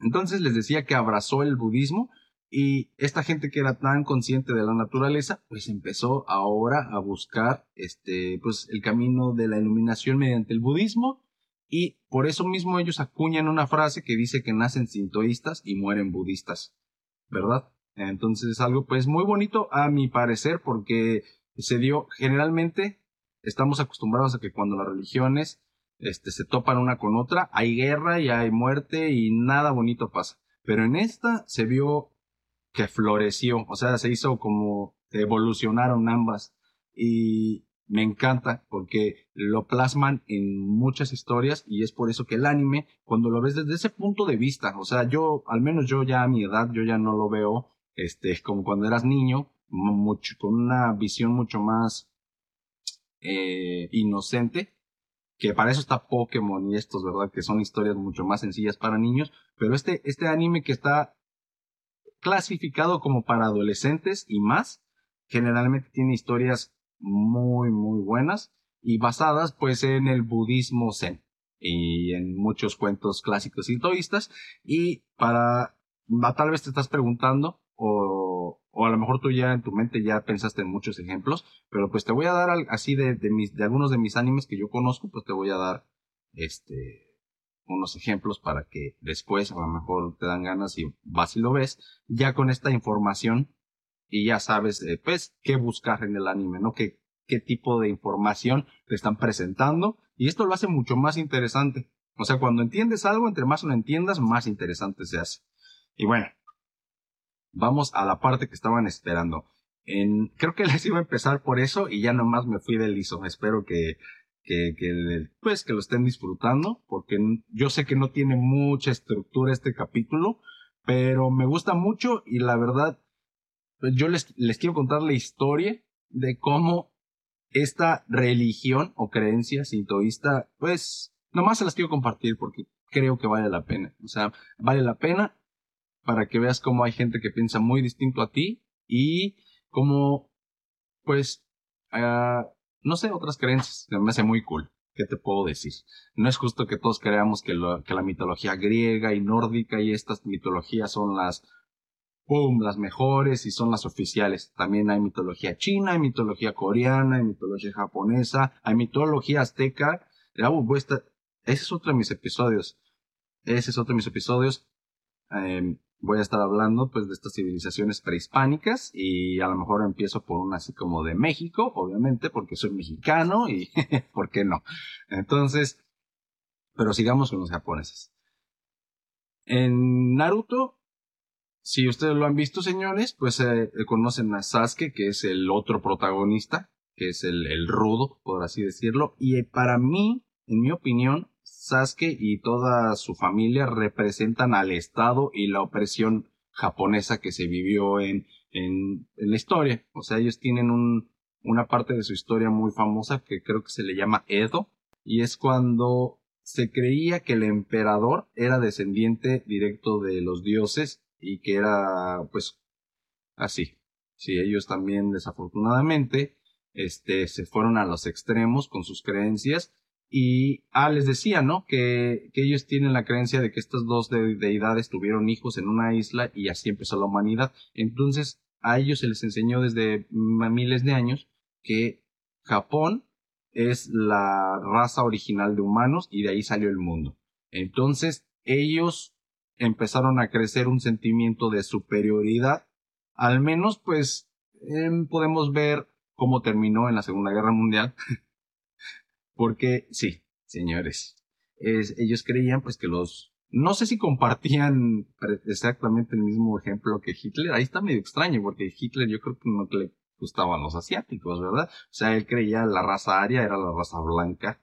entonces les decía que abrazó el budismo y esta gente que era tan consciente de la naturaleza, pues empezó ahora a buscar este, pues el camino de la iluminación mediante el budismo y por eso mismo ellos acuñan una frase que dice que nacen sintoístas y mueren budistas, ¿verdad? Entonces es algo pues muy bonito a mi parecer porque se dio generalmente estamos acostumbrados a que cuando las religiones este, se topan una con otra, hay guerra y hay muerte y nada bonito pasa. Pero en esta se vio que floreció, o sea, se hizo como evolucionaron ambas y me encanta porque lo plasman en muchas historias y es por eso que el anime, cuando lo ves desde ese punto de vista, o sea, yo, al menos yo ya a mi edad, yo ya no lo veo, este, como cuando eras niño, mucho, con una visión mucho más eh, inocente, que para eso está Pokémon y estos, ¿verdad? Que son historias mucho más sencillas para niños, pero este, este anime que está clasificado como para adolescentes y más, generalmente tiene historias muy, muy buenas y basadas pues en el budismo zen. y en muchos cuentos clásicos sintoístas. Y para, tal vez te estás preguntando, o, o, a lo mejor tú ya en tu mente ya pensaste en muchos ejemplos, pero pues te voy a dar así de, de, mis, de algunos de mis animes que yo conozco, pues te voy a dar este unos ejemplos para que después a lo mejor te dan ganas y vas y lo ves, ya con esta información y ya sabes eh, pues qué buscar en el anime, ¿no? ¿Qué, qué tipo de información te están presentando y esto lo hace mucho más interesante. O sea, cuando entiendes algo, entre más lo entiendas, más interesante se hace. Y bueno, vamos a la parte que estaban esperando. Creo que les iba a empezar por eso y ya nomás me fui del liso. Espero que, pues, que lo estén disfrutando, porque yo sé que no tiene mucha estructura este capítulo, pero me gusta mucho y la verdad, pues, yo les, les quiero contar la historia de cómo esta religión o creencia sintoísta, pues, nomás se las quiero compartir porque creo que vale la pena. O sea, vale la pena para que veas cómo hay gente que piensa muy distinto a ti y cómo, pues, uh, no sé, otras creencias. Me hace muy cool. ¿Qué te puedo decir? No es justo que todos creamos que, que la mitología griega y nórdica y estas mitologías son las, ¡pum!, las mejores y son las oficiales. También hay mitología china, hay mitología coreana, hay mitología japonesa, hay mitología azteca. Ese es otro de mis episodios. Ese es otro de mis episodios. Eh, voy a estar hablando pues de estas civilizaciones prehispánicas y a lo mejor empiezo por una así como de México, obviamente, porque soy mexicano y ¿por qué no? Entonces, pero sigamos con los japoneses. En Naruto, si ustedes lo han visto, señores, pues eh, conocen a Sasuke, que es el otro protagonista, que es el, el rudo, por así decirlo, y para mí, en mi opinión, Sasuke y toda su familia representan al Estado y la opresión japonesa que se vivió en, en, la historia. O sea, ellos tienen un, una parte de su historia muy famosa que creo que se le llama Edo, y es cuando se creía que el emperador era descendiente directo de los dioses y que era pues así. Sí, ellos también desafortunadamente este, se fueron a los extremos con sus creencias y, ah, les decía, ¿no? Que, que ellos tienen la creencia de que estas dos deidades tuvieron hijos en una isla y así empezó la humanidad. Entonces, a ellos se les enseñó desde miles de años que Japón es la raza original de humanos y de ahí salió el mundo. Entonces, ellos empezaron a crecer un sentimiento de superioridad. Al menos, pues, em, podemos ver cómo terminó en la Segunda Guerra Mundial. Porque, sí, señores, ellos creían pues que los... No sé si compartían exactamente el mismo ejemplo que Hitler. Ahí está medio extraño porque Hitler yo creo que no le gustaban los asiáticos, ¿verdad? O sea, él creía la raza aria era la raza blanca.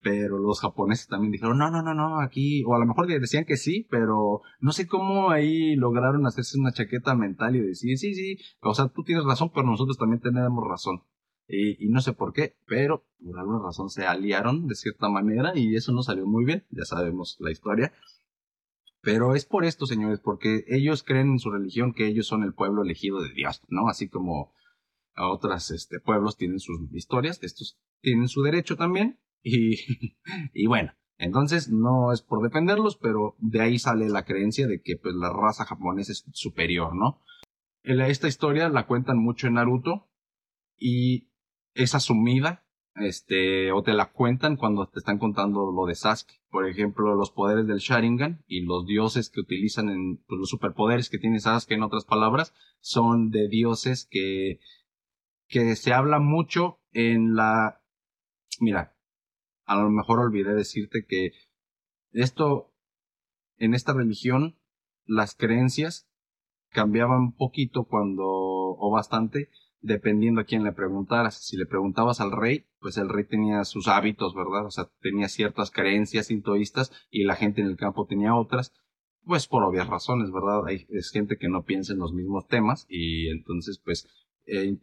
Pero los japoneses también dijeron, no, no, no, no, aquí, o a lo mejor decían que sí, pero no sé cómo ahí lograron hacerse una chaqueta mental y decir, sí, sí, o sea, tú tienes razón, pero nosotros también tenemos razón. Y, no sé por qué, pero por alguna razón se aliaron de cierta manera y eso no salió muy bien, ya sabemos la historia. Pero es por esto, señores, porque ellos creen en su religión que ellos son el pueblo elegido de Dios, ¿no? Así como a otros este, pueblos tienen sus historias, estos tienen su derecho también. Y, y bueno, entonces no es por defenderlos, pero de ahí sale la creencia de que pues la raza japonesa es superior, ¿no? Esta historia la cuentan mucho en Naruto y es asumida, este, o te la cuentan cuando te están contando lo de Sasuke. Por ejemplo, los poderes del Sharingan y los dioses que utilizan en pues, los superpoderes que tiene Sasuke, en otras palabras, son de dioses que, que se habla mucho en la, mira, a lo mejor olvidé decirte que esto, en esta religión, las creencias cambiaban un poquito cuando, o bastante, dependiendo a quién le preguntaras. Si le preguntabas al rey, pues el rey tenía sus hábitos, ¿verdad? O sea, tenía ciertas creencias sintoístas y la gente en el campo tenía otras, pues por obvias razones, ¿verdad? Hay, es gente que no piensa en los mismos temas y entonces, pues, eh,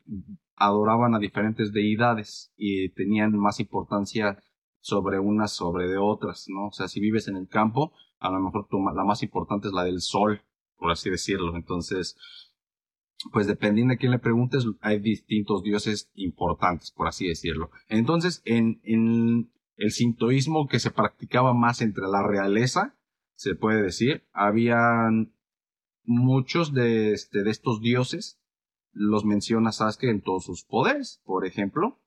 adoraban a diferentes deidades y tenían más importancia sobre unas sobre de otras, ¿no? O sea, si vives en el campo, a lo mejor la más importante es la del sol, por así decirlo. Entonces, pues dependiendo de quién le preguntes, hay distintos dioses importantes, por así decirlo. Entonces, en, el sintoísmo que se practicaba más entre la realeza, se puede decir. Habían muchos de, este, de estos dioses, los menciona Sasuke en todos sus poderes. Por ejemplo,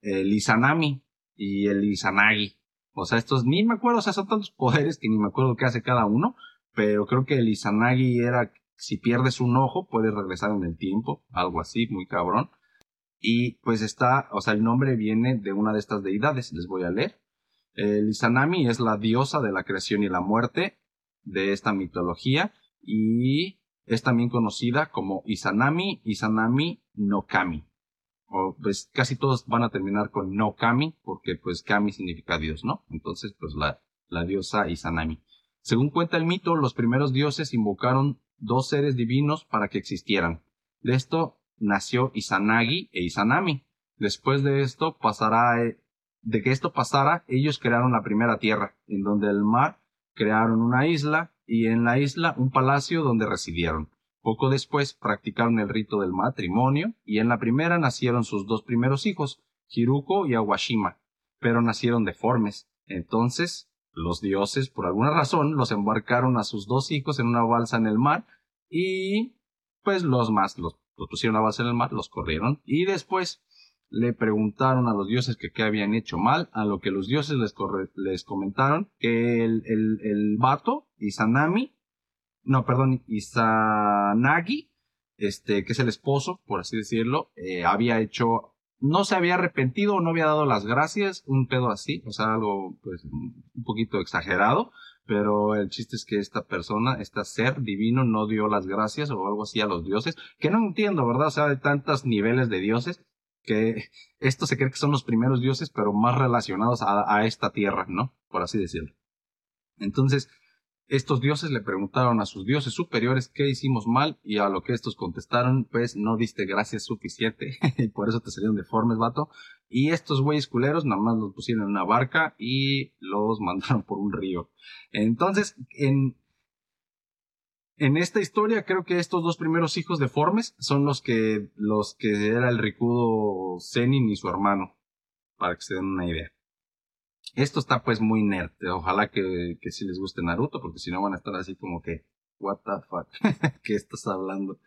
el Izanami y el Izanagi. O sea, estos ni me acuerdo, o sea, son tantos poderes que ni me acuerdo qué hace cada uno, pero creo que el Izanagi era si pierdes un ojo puedes regresar en el tiempo, algo así, muy cabrón. Y pues está, o sea, el nombre viene de una de estas deidades, les voy a leer. El Izanami es la diosa de la creación y la muerte de esta mitología y es también conocida como Izanami, Izanami no Kami. O pues casi todos van a terminar con no Kami porque pues Kami significa Dios, ¿no? Entonces pues la, la diosa Izanami. Según cuenta el mito, los primeros dioses invocaron dos seres divinos para que existieran. De esto nació Izanagi e Izanami. Después de esto pasará, eh, de que esto pasara, ellos crearon la primera tierra, en donde el mar crearon una isla y en la isla un palacio donde residieron. Poco después practicaron el rito del matrimonio y en la primera nacieron sus dos primeros hijos, Hiruko y Awashima, pero nacieron deformes. Entonces los dioses, por alguna razón, los embarcaron a sus dos hijos en una balsa en el mar y pues los más los, pusieron a balsa en el mar, los corrieron y después le preguntaron a los dioses que qué habían hecho mal, a lo que los dioses les, les comentaron que el, el, el vato, Izanami, no, perdón, Izanagi, este, que es el esposo, por así decirlo, eh, había hecho no se había arrepentido o no había dado las gracias, un pedo así, o sea, algo pues un poquito exagerado, pero el chiste es que esta persona, este ser divino no dio las gracias o algo así a los dioses, que no entiendo, ¿verdad? O sea, hay tantos niveles de dioses que esto se cree que son los primeros dioses, pero más relacionados a, a esta tierra, ¿no? Por así decirlo. Entonces, estos dioses le preguntaron a sus dioses superiores qué hicimos mal y a lo que estos contestaron, pues no diste gracias suficiente y por eso te salieron deformes, vato. Y estos güeyes culeros nada más los pusieron en una barca y los mandaron por un río. Entonces, en, en esta historia creo que estos dos primeros hijos deformes son los que, los que era el ricudo Zenin y su hermano, para que se den una idea. Esto está pues muy nerd. Ojalá que, que sí les guste Naruto, porque si no van a estar así como que, what the fuck, ¿qué estás hablando?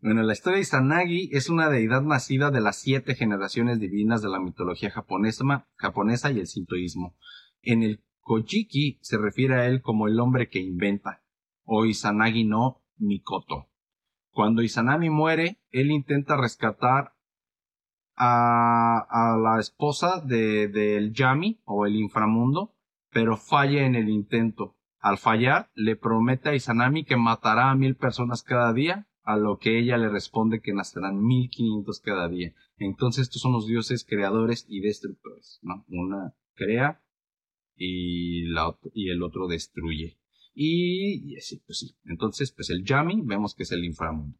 Bueno, la historia de Izanagi es una deidad nacida de las siete generaciones divinas de la mitología japonesa, japonesa y el sintoísmo. En el Kojiki se refiere a él como el hombre que inventa, o Izanagi no Mikoto. Cuando Izanami muere, él intenta rescatar a, la esposa del de, Yami o el inframundo, pero falla en el intento. Al fallar, le promete a Izanami que matará a mil personas cada día, a lo que ella le responde que nacerán mil quinientos cada día. Entonces estos son los dioses creadores y destructores, ¿no? Una crea y, la, y el otro destruye. Y, y así, pues sí. Entonces, pues el Yami vemos que es el inframundo.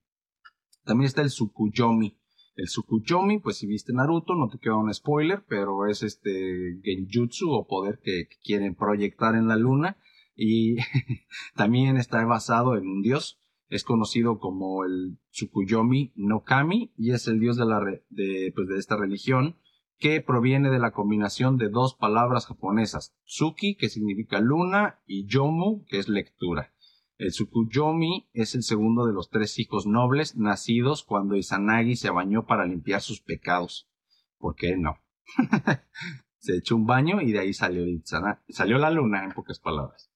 También está el Tsukuyomi, el Tsukuyomi, pues si viste Naruto, no te queda un spoiler, pero es este genjutsu o poder que, quieren proyectar en la luna y también está basado en un dios. Es conocido como el Tsukuyomi no Kami y es el dios de, la de, pues, de esta religión que proviene de la combinación de dos palabras japonesas, Tsuki, que significa luna, y Yomu, que es lectura. El Tsukuyomi es el segundo de los tres hijos nobles nacidos cuando Izanagi se bañó para limpiar sus pecados. ¿Por qué no? se echó un baño y de ahí salió, salió la luna, en pocas palabras.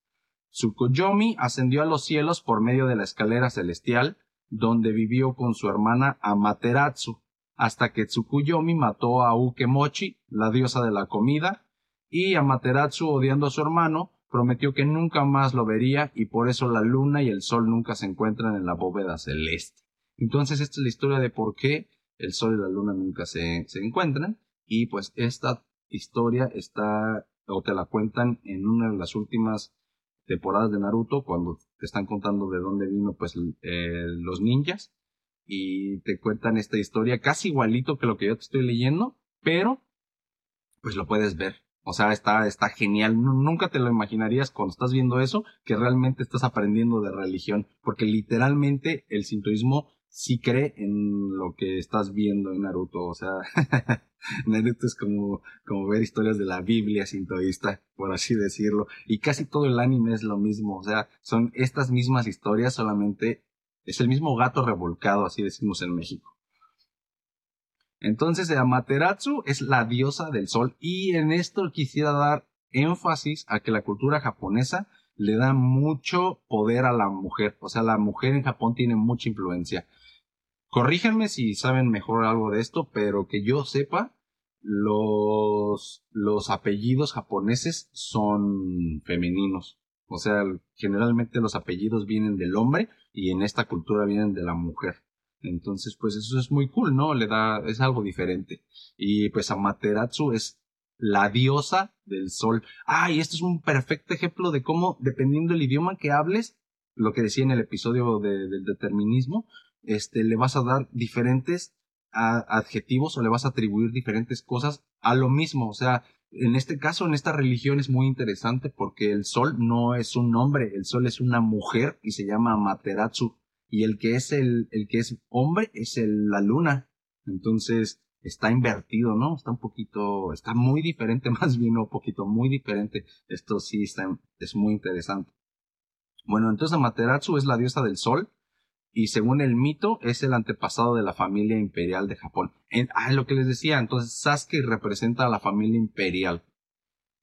Tsukuyomi ascendió a los cielos por medio de la escalera celestial, donde vivió con su hermana Amaterasu, hasta que Tsukuyomi mató a Ukemochi, la diosa de la comida, y Amaterasu, odiando a su hermano, prometió que nunca más lo vería y por eso la luna y el sol nunca se encuentran en la bóveda celeste. Entonces esta es la historia de por qué el sol y la luna nunca se, se encuentran y pues esta historia está o te la cuentan en una de las últimas temporadas de Naruto cuando te están contando de dónde vino pues eh, los ninjas y te cuentan esta historia casi igualito que lo que yo te estoy leyendo pero pues lo puedes ver o sea, está, está genial. Nunca te lo imaginarías cuando estás viendo eso, que realmente estás aprendiendo de religión, porque literalmente el sintoísmo sí cree en lo que estás viendo en Naruto. O sea, Naruto es como, como ver historias de la Biblia sintoísta, por así decirlo. Y casi todo el anime es lo mismo. O sea, son estas mismas historias, solamente es el mismo gato revolcado, así decimos en México. Entonces, Amaterasu es la diosa del sol. Y en esto quisiera dar énfasis a que la cultura japonesa le da mucho poder a la mujer. O sea, la mujer en Japón tiene mucha influencia. Corríjanme si saben mejor algo de esto, pero que yo sepa, los, los apellidos japoneses son femeninos. O sea, generalmente los apellidos vienen del hombre y en esta cultura vienen de la mujer. Entonces, pues eso es muy cool, ¿no? Le da, es algo diferente. Y pues Amaterasu es la diosa del sol. Ah, y esto es un perfecto ejemplo de cómo, dependiendo del idioma que hables, lo que decía en el episodio del determinismo, este, le vas a dar diferentes adjetivos o le vas a atribuir diferentes cosas a lo mismo. O sea, en este caso, en esta religión es muy interesante porque el sol no es un hombre, el sol es una mujer y se llama Amaterasu. Y el que es el, el que es hombre es el, la luna. Entonces, está invertido, ¿no? Está un poquito, está muy diferente, más bien, un poquito, muy diferente. Esto sí está, es muy interesante. Bueno, entonces Amaterasu es la diosa del sol y según el mito es el antepasado de la familia imperial de Japón. ah, lo que les decía, entonces Sasuke representa a la familia imperial.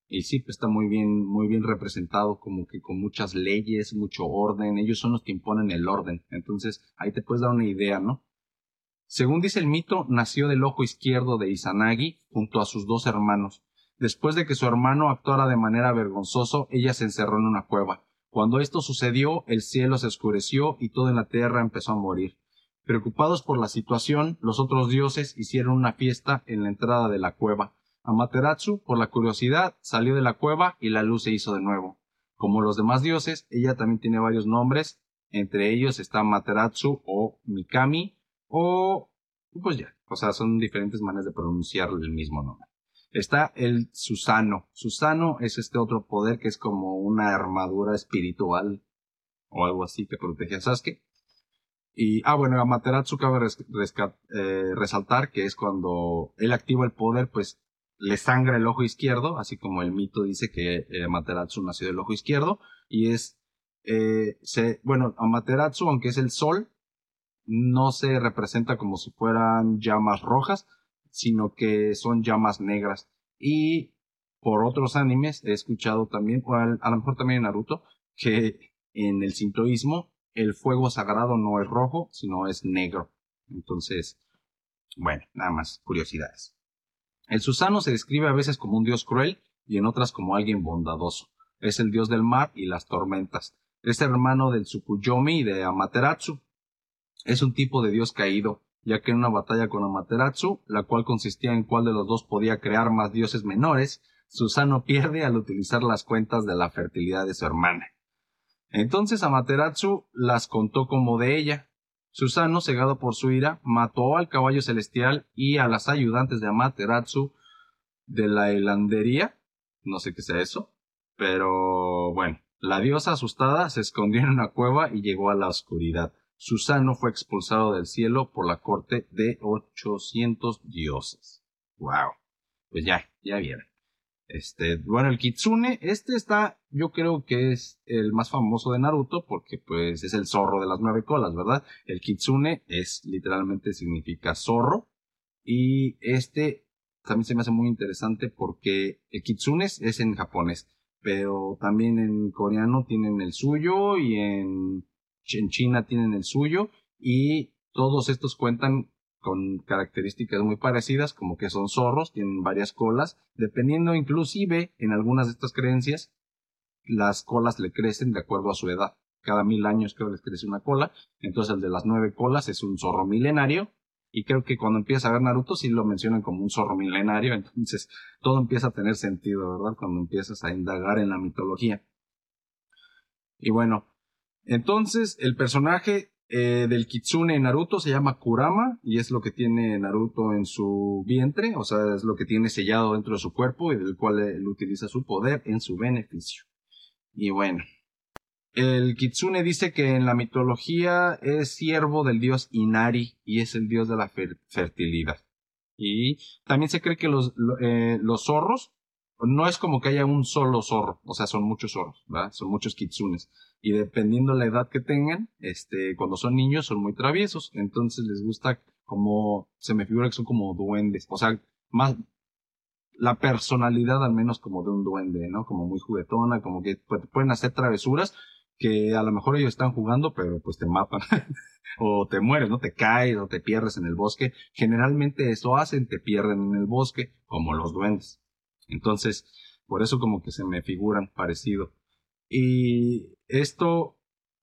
Sí, pues está muy bien, muy bien representado, como que con muchas leyes, mucho orden. Ellos son los que imponen el orden. Entonces, ahí te puedes dar una idea, ¿no? Según dice el mito, nació del ojo izquierdo de Izanagi junto a sus dos hermanos. Después de que su hermano actuara de manera vergonzosa, ella se encerró en una cueva. Cuando esto sucedió, el cielo se oscureció y todo en la tierra empezó a morir. Preocupados por la situación, los otros dioses hicieron una fiesta en la entrada de la cueva. Amaterasu, por la curiosidad, salió de la cueva y la luz se hizo de nuevo. Como los demás dioses, ella también tiene varios nombres, entre ellos está Amaterasu o Mikami, o pues ya, o sea, son diferentes maneras de pronunciar el mismo nombre. Está el Susano. Susano es este otro poder que es como una armadura espiritual o algo así que protege a Sasuke. Y, ah, bueno, Amaterasu cabe eh, resaltar que es cuando él activa el poder, pues le sangra el ojo izquierdo, así como el mito dice que eh, Amaterasu nació del ojo izquierdo. Y es, eh, bueno, Amaterasu, aunque es el sol, no se representa como si fueran llamas rojas, sino que son llamas negras. Y por otros animes he escuchado también, o a, lo mejor también en Naruto, que en el sintoísmo el fuego sagrado no es rojo, sino es negro. Entonces, bueno, nada más curiosidades. El Susano se describe a veces como un dios cruel y en otras como alguien bondadoso. Es el dios del mar y las tormentas. Es hermano del Tsukuyomi y de Amaterasu, es un tipo de dios caído, ya que en una batalla con Amaterasu, la cual consistía en cuál de los dos podía crear más dioses menores, Susano pierde al utilizar las cuentas de la fertilidad de su hermana. Entonces Amaterasu las contó como de ella. Susano, cegado por su ira, mató al caballo celestial y a las ayudantes de Amaterasu de la helandería. No sé qué sea eso, pero bueno, la diosa asustada se escondió en una cueva y llegó a la oscuridad. Susano fue expulsado del cielo por la corte de 800 dioses. Wow. Pues ya, ya vieron. Este, bueno, el Kitsune, este está, yo creo que es el más famoso de Naruto porque pues es el zorro de las nueve colas, ¿verdad? El Kitsune es literalmente significa zorro y este también se me hace muy interesante porque el Kitsune es en japonés, pero también en coreano tienen el suyo y en en China tienen el suyo y todos estos cuentan con características muy parecidas, como que son zorros, tienen varias colas, dependiendo inclusive en algunas de estas creencias, las colas le crecen de acuerdo a su edad. Cada mil años creo que les crece una cola, entonces el de las nueve colas es un zorro milenario, y creo que cuando empieza a ver Naruto sí lo mencionan como un zorro milenario, entonces todo empieza a tener sentido, ¿verdad? Cuando empiezas a indagar en la mitología. Y bueno, entonces, el personaje eh, del Kitsune Naruto se llama Kurama y es lo que tiene Naruto en su vientre, o sea, es lo que tiene sellado dentro de su cuerpo y del cual él utiliza su poder en su beneficio. Y bueno, el Kitsune dice que en la mitología es siervo del dios Inari y es el dios de la fertilidad. Y también se cree que los, eh, los zorros, no es como que haya un solo zorro, o sea, son muchos zorros. Son muchos kitsunes. Y dependiendo la edad que tengan, este, cuando son niños son muy traviesos, entonces les gusta como, se me figura que son como duendes, o sea, más, la personalidad al menos como de un duende, ¿no? Como muy juguetona, como que pueden hacer travesuras que a lo mejor ellos están jugando, pero pues te matan. o te mueres, ¿no? Te caes o te pierdes en el bosque. Generalmente eso hacen, te pierden en el bosque, como los duendes. Entonces, por eso como que se me figuran parecido. Y esto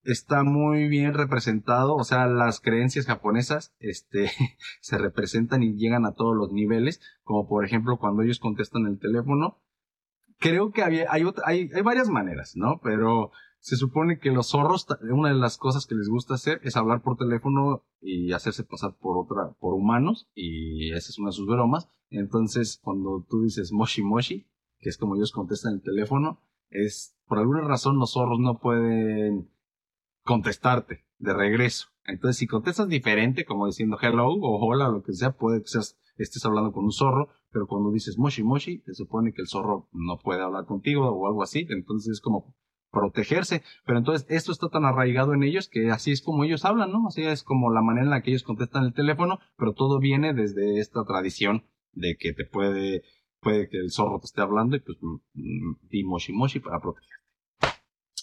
está muy bien representado, o sea, las creencias japonesas este, se representan y llegan a todos los niveles, como por ejemplo cuando ellos contestan el teléfono. Creo que había, hay, hay, hay varias maneras, ¿no? Pero se supone que los zorros, una de las cosas que les gusta hacer es hablar por teléfono y hacerse pasar por otra, por humanos, y esa es una de sus bromas. Entonces, cuando tú dices moshi moshi, que es como ellos contestan el teléfono, es, por alguna razón los zorros no pueden contestarte de regreso. Entonces, si contestas diferente, como diciendo hello o hola lo que sea, puede que seas, estés hablando con un zorro, pero cuando dices moshi moshi, se supone que el zorro no puede hablar contigo o algo así. Entonces es como protegerse. Pero entonces esto está tan arraigado en ellos que así es como ellos hablan, ¿no? Así es como la manera en la que ellos contestan el teléfono, pero todo viene desde esta tradición de que te puede, puede que el zorro te esté hablando y pues mm, di moshi para protegerte.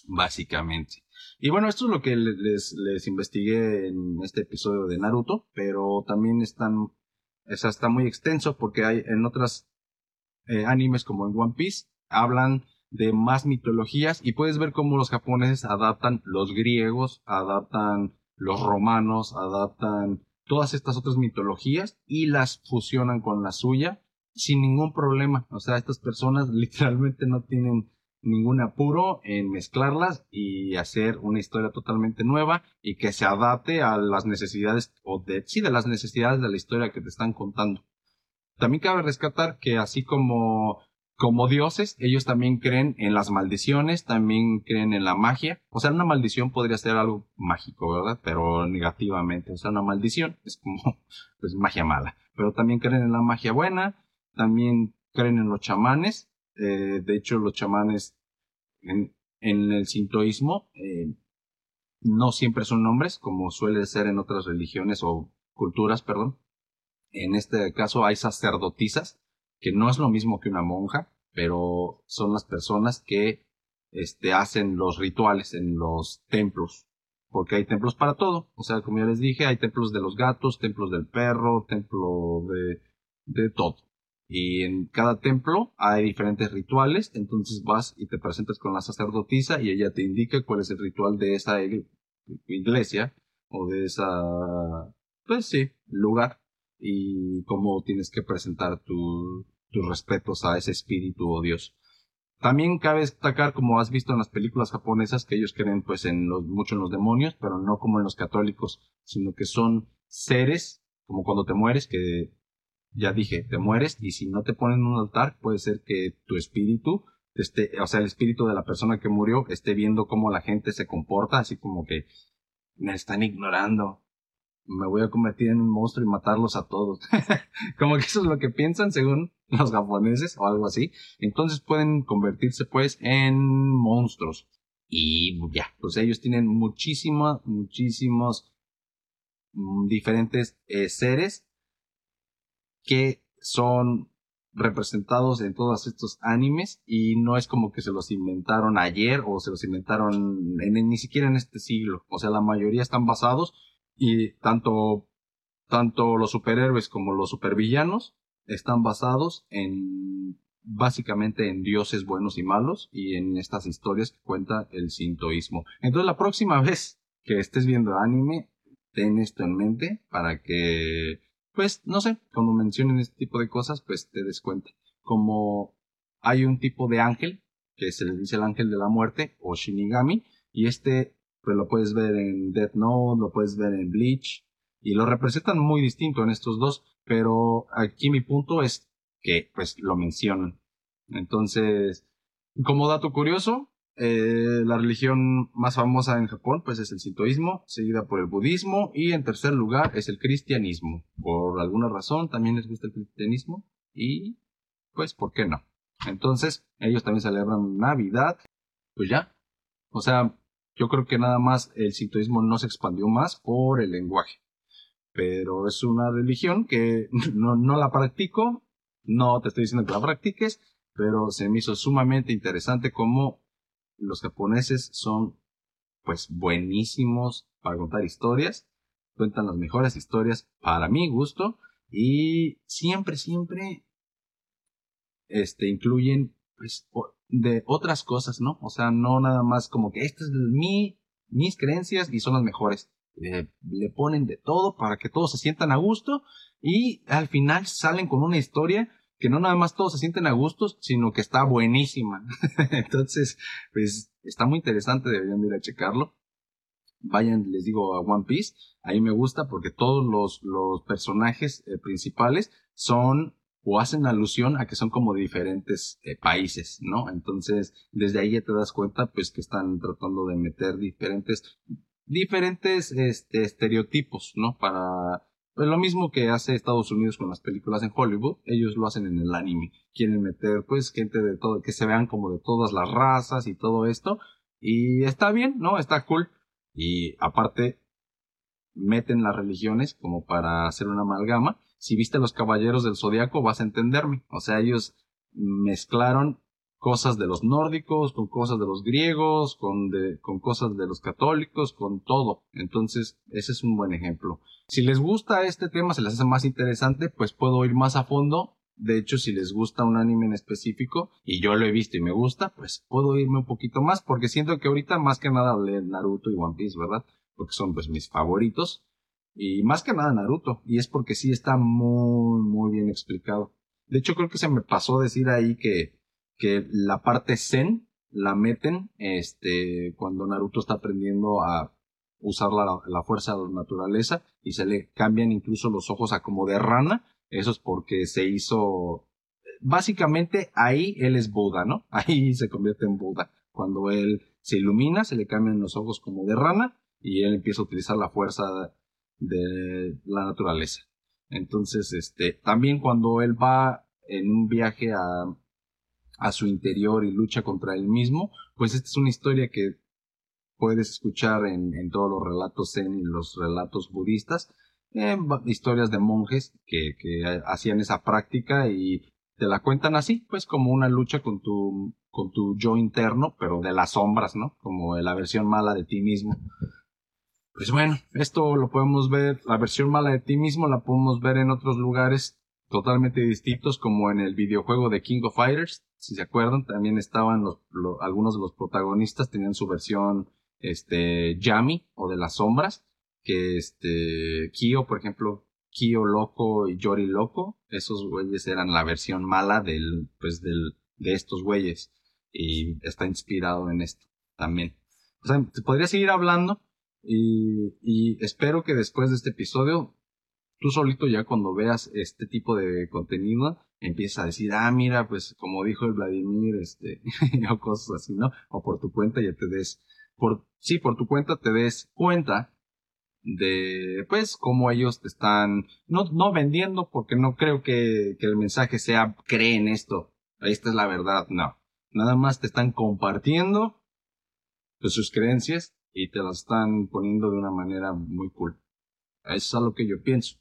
Básicamente. Y bueno, esto es lo que les, investigué en este episodio de Naruto, pero también están, esa está muy extenso porque hay en otras eh, animes como en One Piece, hablan de más mitologías y puedes ver cómo los japoneses adaptan los griegos, adaptan los romanos, adaptan todas estas otras mitologías y las fusionan con la suya sin ningún problema. O sea, estas personas literalmente no tienen ningún apuro en mezclarlas y hacer una historia totalmente nueva y que se adapte a las necesidades o de sí de las necesidades de la historia que te están contando. También cabe rescatar que así como como dioses, ellos también creen en las maldiciones, también creen en la magia. O sea, una maldición podría ser algo mágico, ¿verdad? Pero negativamente. O sea, una maldición es como, pues, magia mala. Pero también creen en la magia buena, también creen en los chamanes. Eh, de hecho, los chamanes en, el sintoísmo eh, no siempre son nombres, como suele ser en otras religiones o culturas, perdón. En este caso hay sacerdotisas que no es lo mismo que una monja, pero son las personas que este, hacen los rituales en los templos. Porque hay templos para todo. O sea, como ya les dije, hay templos de los gatos, templos del perro, templo de, de todo. Y en cada templo hay diferentes rituales, entonces vas y te presentas con la sacerdotisa y ella te indica cuál es el ritual de esa iglesia o de esa, pues sí, lugar y cómo tienes que presentar tus respetos a ese espíritu o Dios. También cabe destacar, como has visto en las películas japonesas, que ellos creen pues en los, mucho en los demonios, pero no como en los católicos, sino que son seres, como cuando te mueres, que ya dije, te mueres y si no te ponen en un altar, puede ser que tu espíritu esté, o sea, el espíritu de la persona que murió esté viendo cómo la gente se comporta, así como que me están ignorando, me voy a convertir en un monstruo y matarlos a todos. Como que eso es lo que piensan según los japoneses o algo así. Entonces pueden convertirse pues en monstruos. Y ya, pues ellos tienen muchísimos, muchísimos diferentes eh, seres que son representados en todos estos animes y no es como que se los inventaron ayer o se los inventaron ni siquiera en este siglo. O sea, la mayoría están basados y tanto, tanto los superhéroes como los supervillanos están basados en básicamente en dioses buenos y malos y en estas historias que cuenta el sintoísmo. Entonces la próxima vez que estés viendo anime, ten esto en mente para que, pues, no sé, cuando mencionen este tipo de cosas, pues te des cuenta. Como hay un tipo de ángel, que se le dice el ángel de la muerte, o Shinigami, y este pues lo puedes ver en Death Note, lo puedes ver en Bleach, y lo representan muy distinto en estos dos, pero aquí mi punto es que pues lo mencionan. Entonces, como dato curioso, eh, la religión más famosa en Japón pues es el sintoísmo, seguida por el budismo y en tercer lugar es el cristianismo. Por alguna razón también les gusta el cristianismo y pues ¿por qué no? Entonces ellos también celebran Navidad, pues ya. O sea, yo creo que nada más el sintoísmo no se expandió más por el lenguaje. Pero es una religión que no, no la practico, no te estoy diciendo que la practiques, pero se me hizo sumamente interesante cómo los japoneses son pues buenísimos para contar historias, cuentan las mejores historias para mi gusto y siempre, siempre este, incluyen pues, de otras cosas, ¿no? O sea, no nada más como que estas son mi, mis creencias y son las mejores. le ponen de todo para que todos se sientan a gusto y al final salen con una historia que no nada más todos se sienten a gusto, sino que está buenísima. Entonces, pues está muy interesante, deberían ir a checarlo. Vayan, les digo, a One Piece. Ahí me gusta porque todos los, los personajes eh, principales son o hacen alusión a que son como diferentes eh, países, ¿no? Entonces, desde ahí ya te das cuenta, pues, que están tratando de meter diferentes, diferentes, este, estereotipos, ¿no? Para, lo mismo que hace Estados Unidos con las películas en Hollywood, ellos lo hacen en el anime. Quieren meter pues gente de todo, que se vean como de todas las razas y todo esto. Y está bien, ¿no? Está cool. Y aparte, meten las religiones como para hacer una amalgama. Si viste los caballeros del zodiaco, vas a entenderme. O sea, ellos mezclaron cosas de los nórdicos, con cosas de los griegos, con, de, con cosas de los católicos, con todo. Entonces, ese es un buen ejemplo. Si les gusta este tema, se les hace más interesante, pues puedo ir más a fondo. De hecho, si les gusta un anime en específico, y yo lo he visto y me gusta, pues puedo irme un poquito más, porque siento que ahorita más que nada hablé Naruto y One Piece, ¿verdad? Porque son pues mis favoritos. Y más que nada Naruto. Y es porque sí está muy, muy bien explicado. De hecho, creo que se me pasó decir ahí que que la parte zen la meten este, cuando Naruto está aprendiendo a usar la, fuerza de la naturaleza y se le cambian incluso los ojos a como de rana. Eso es porque se hizo... Básicamente ahí él es Buda, ¿no? Ahí se convierte en Buda. Cuando él se ilumina, se le cambian los ojos como de rana y él empieza a utilizar la fuerza de la naturaleza. Entonces, este, también cuando él va en un viaje a, a su interior y lucha contra él mismo, pues esta es una historia que puedes escuchar en, todos los relatos zen y los relatos budistas, eh, historias de monjes que, hacían esa práctica y te la cuentan así, pues como una lucha con tu, con tu yo interno, pero de las sombras, ¿no? Como la versión mala de ti mismo. Pues bueno, esto lo podemos ver, la versión mala de ti mismo la podemos ver en otros lugares totalmente distintos, como en el videojuego de King of Fighters. Si se acuerdan, también estaban los, algunos de los protagonistas tenían su versión este Yami o de las sombras, que este Kyo, por ejemplo, Kyo Loco y Yori Loco, esos güeyes eran la versión mala del pues del de estos güeyes y está inspirado en esto también. O sea, podría seguir hablando y espero que después de este episodio tú solito ya cuando veas este tipo de contenido empiezas a decir, ah, mira, pues como dijo el Vladimir, este, o cosas así, ¿no? O por tu cuenta ya te des, por, sí, por tu cuenta te des cuenta de, pues, cómo ellos te están, no, no vendiendo, porque no creo que, que el mensaje sea, creen esto, esta es la verdad, no. Nada más te están compartiendo pues, sus creencias y te las están poniendo de una manera muy cool. Eso es a lo que yo pienso.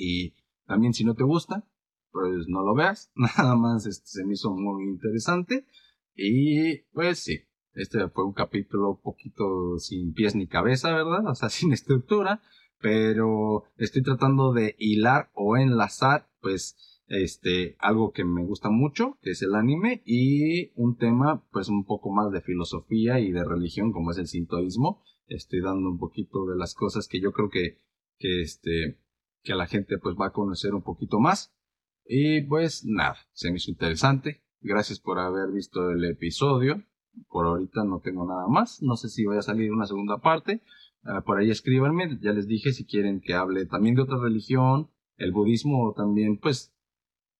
Y también si no te gusta, pues no lo veas. Nada más este, se me hizo muy interesante. Y pues sí, este fue un capítulo un poquito sin pies ni cabeza, ¿verdad? O sea, sin estructura. Pero estoy tratando de hilar o enlazar, pues, este, algo que me gusta mucho, que es el anime, y un tema, pues, un poco más de filosofía y de religión, como es el sintoísmo. Estoy dando un poquito de las cosas que yo creo que, que este, que la gente pues va a conocer un poquito más. Y pues nada, se me hizo interesante. Gracias por haber visto el episodio. Por ahorita no tengo nada más. No sé si vaya a salir una segunda parte. Ah, por ahí escríbanme. Ya les dije si quieren que hable también de otra religión. El budismo también, pues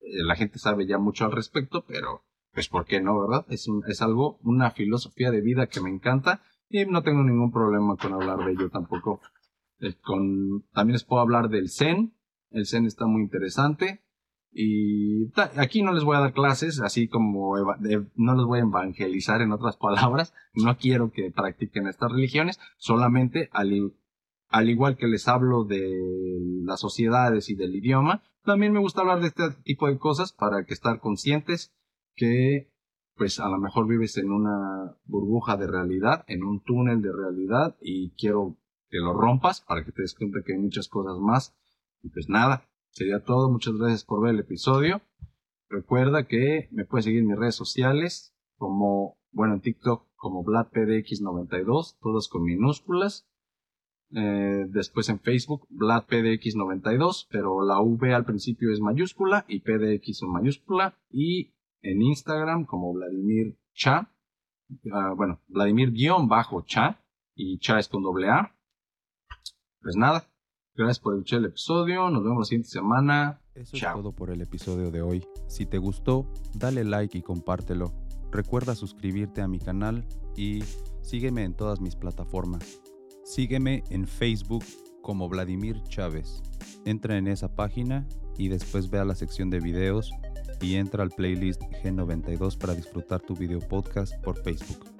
eh, la gente sabe ya mucho al respecto, pero pues ¿por qué no, verdad? Es, es algo, una filosofía de vida que me encanta y no tengo ningún problema con hablar de ello tampoco. Eh, con, también les puedo hablar del Zen. El Zen está muy interesante. Y aquí no les voy a dar clases, así como no les voy a evangelizar en otras palabras. No quiero que practiquen estas religiones, solamente al, al igual que les hablo de las sociedades y del idioma, también me gusta hablar de este tipo de cosas para que estar conscientes que pues a lo mejor vives en una burbuja de realidad, en un túnel de realidad y quiero que lo rompas para que te des cuenta que hay muchas cosas más. Y pues nada, sería todo. Muchas gracias por ver el episodio. Recuerda que me puedes seguir en mis redes sociales como, bueno, en TikTok como VladPDX92, todas con minúsculas. Eh, después en Facebook, VladPDX92, pero la V al principio es mayúscula y PDX en mayúscula. Y en Instagram como Vladimir Cha, ah, bueno, Vladimir-Cha, y Cha es con doble A. Pues nada, gracias por escuchar el episodio, nos vemos la siguiente semana. Eso es todo por el episodio de hoy. Si te gustó, dale like y compártelo. Recuerda suscribirte a mi canal y sígueme en todas mis plataformas. Sígueme en Facebook como Vladimir Chávez. Entra en esa página y después ve a la sección de videos y entra al playlist G92 para disfrutar tu video podcast por Facebook.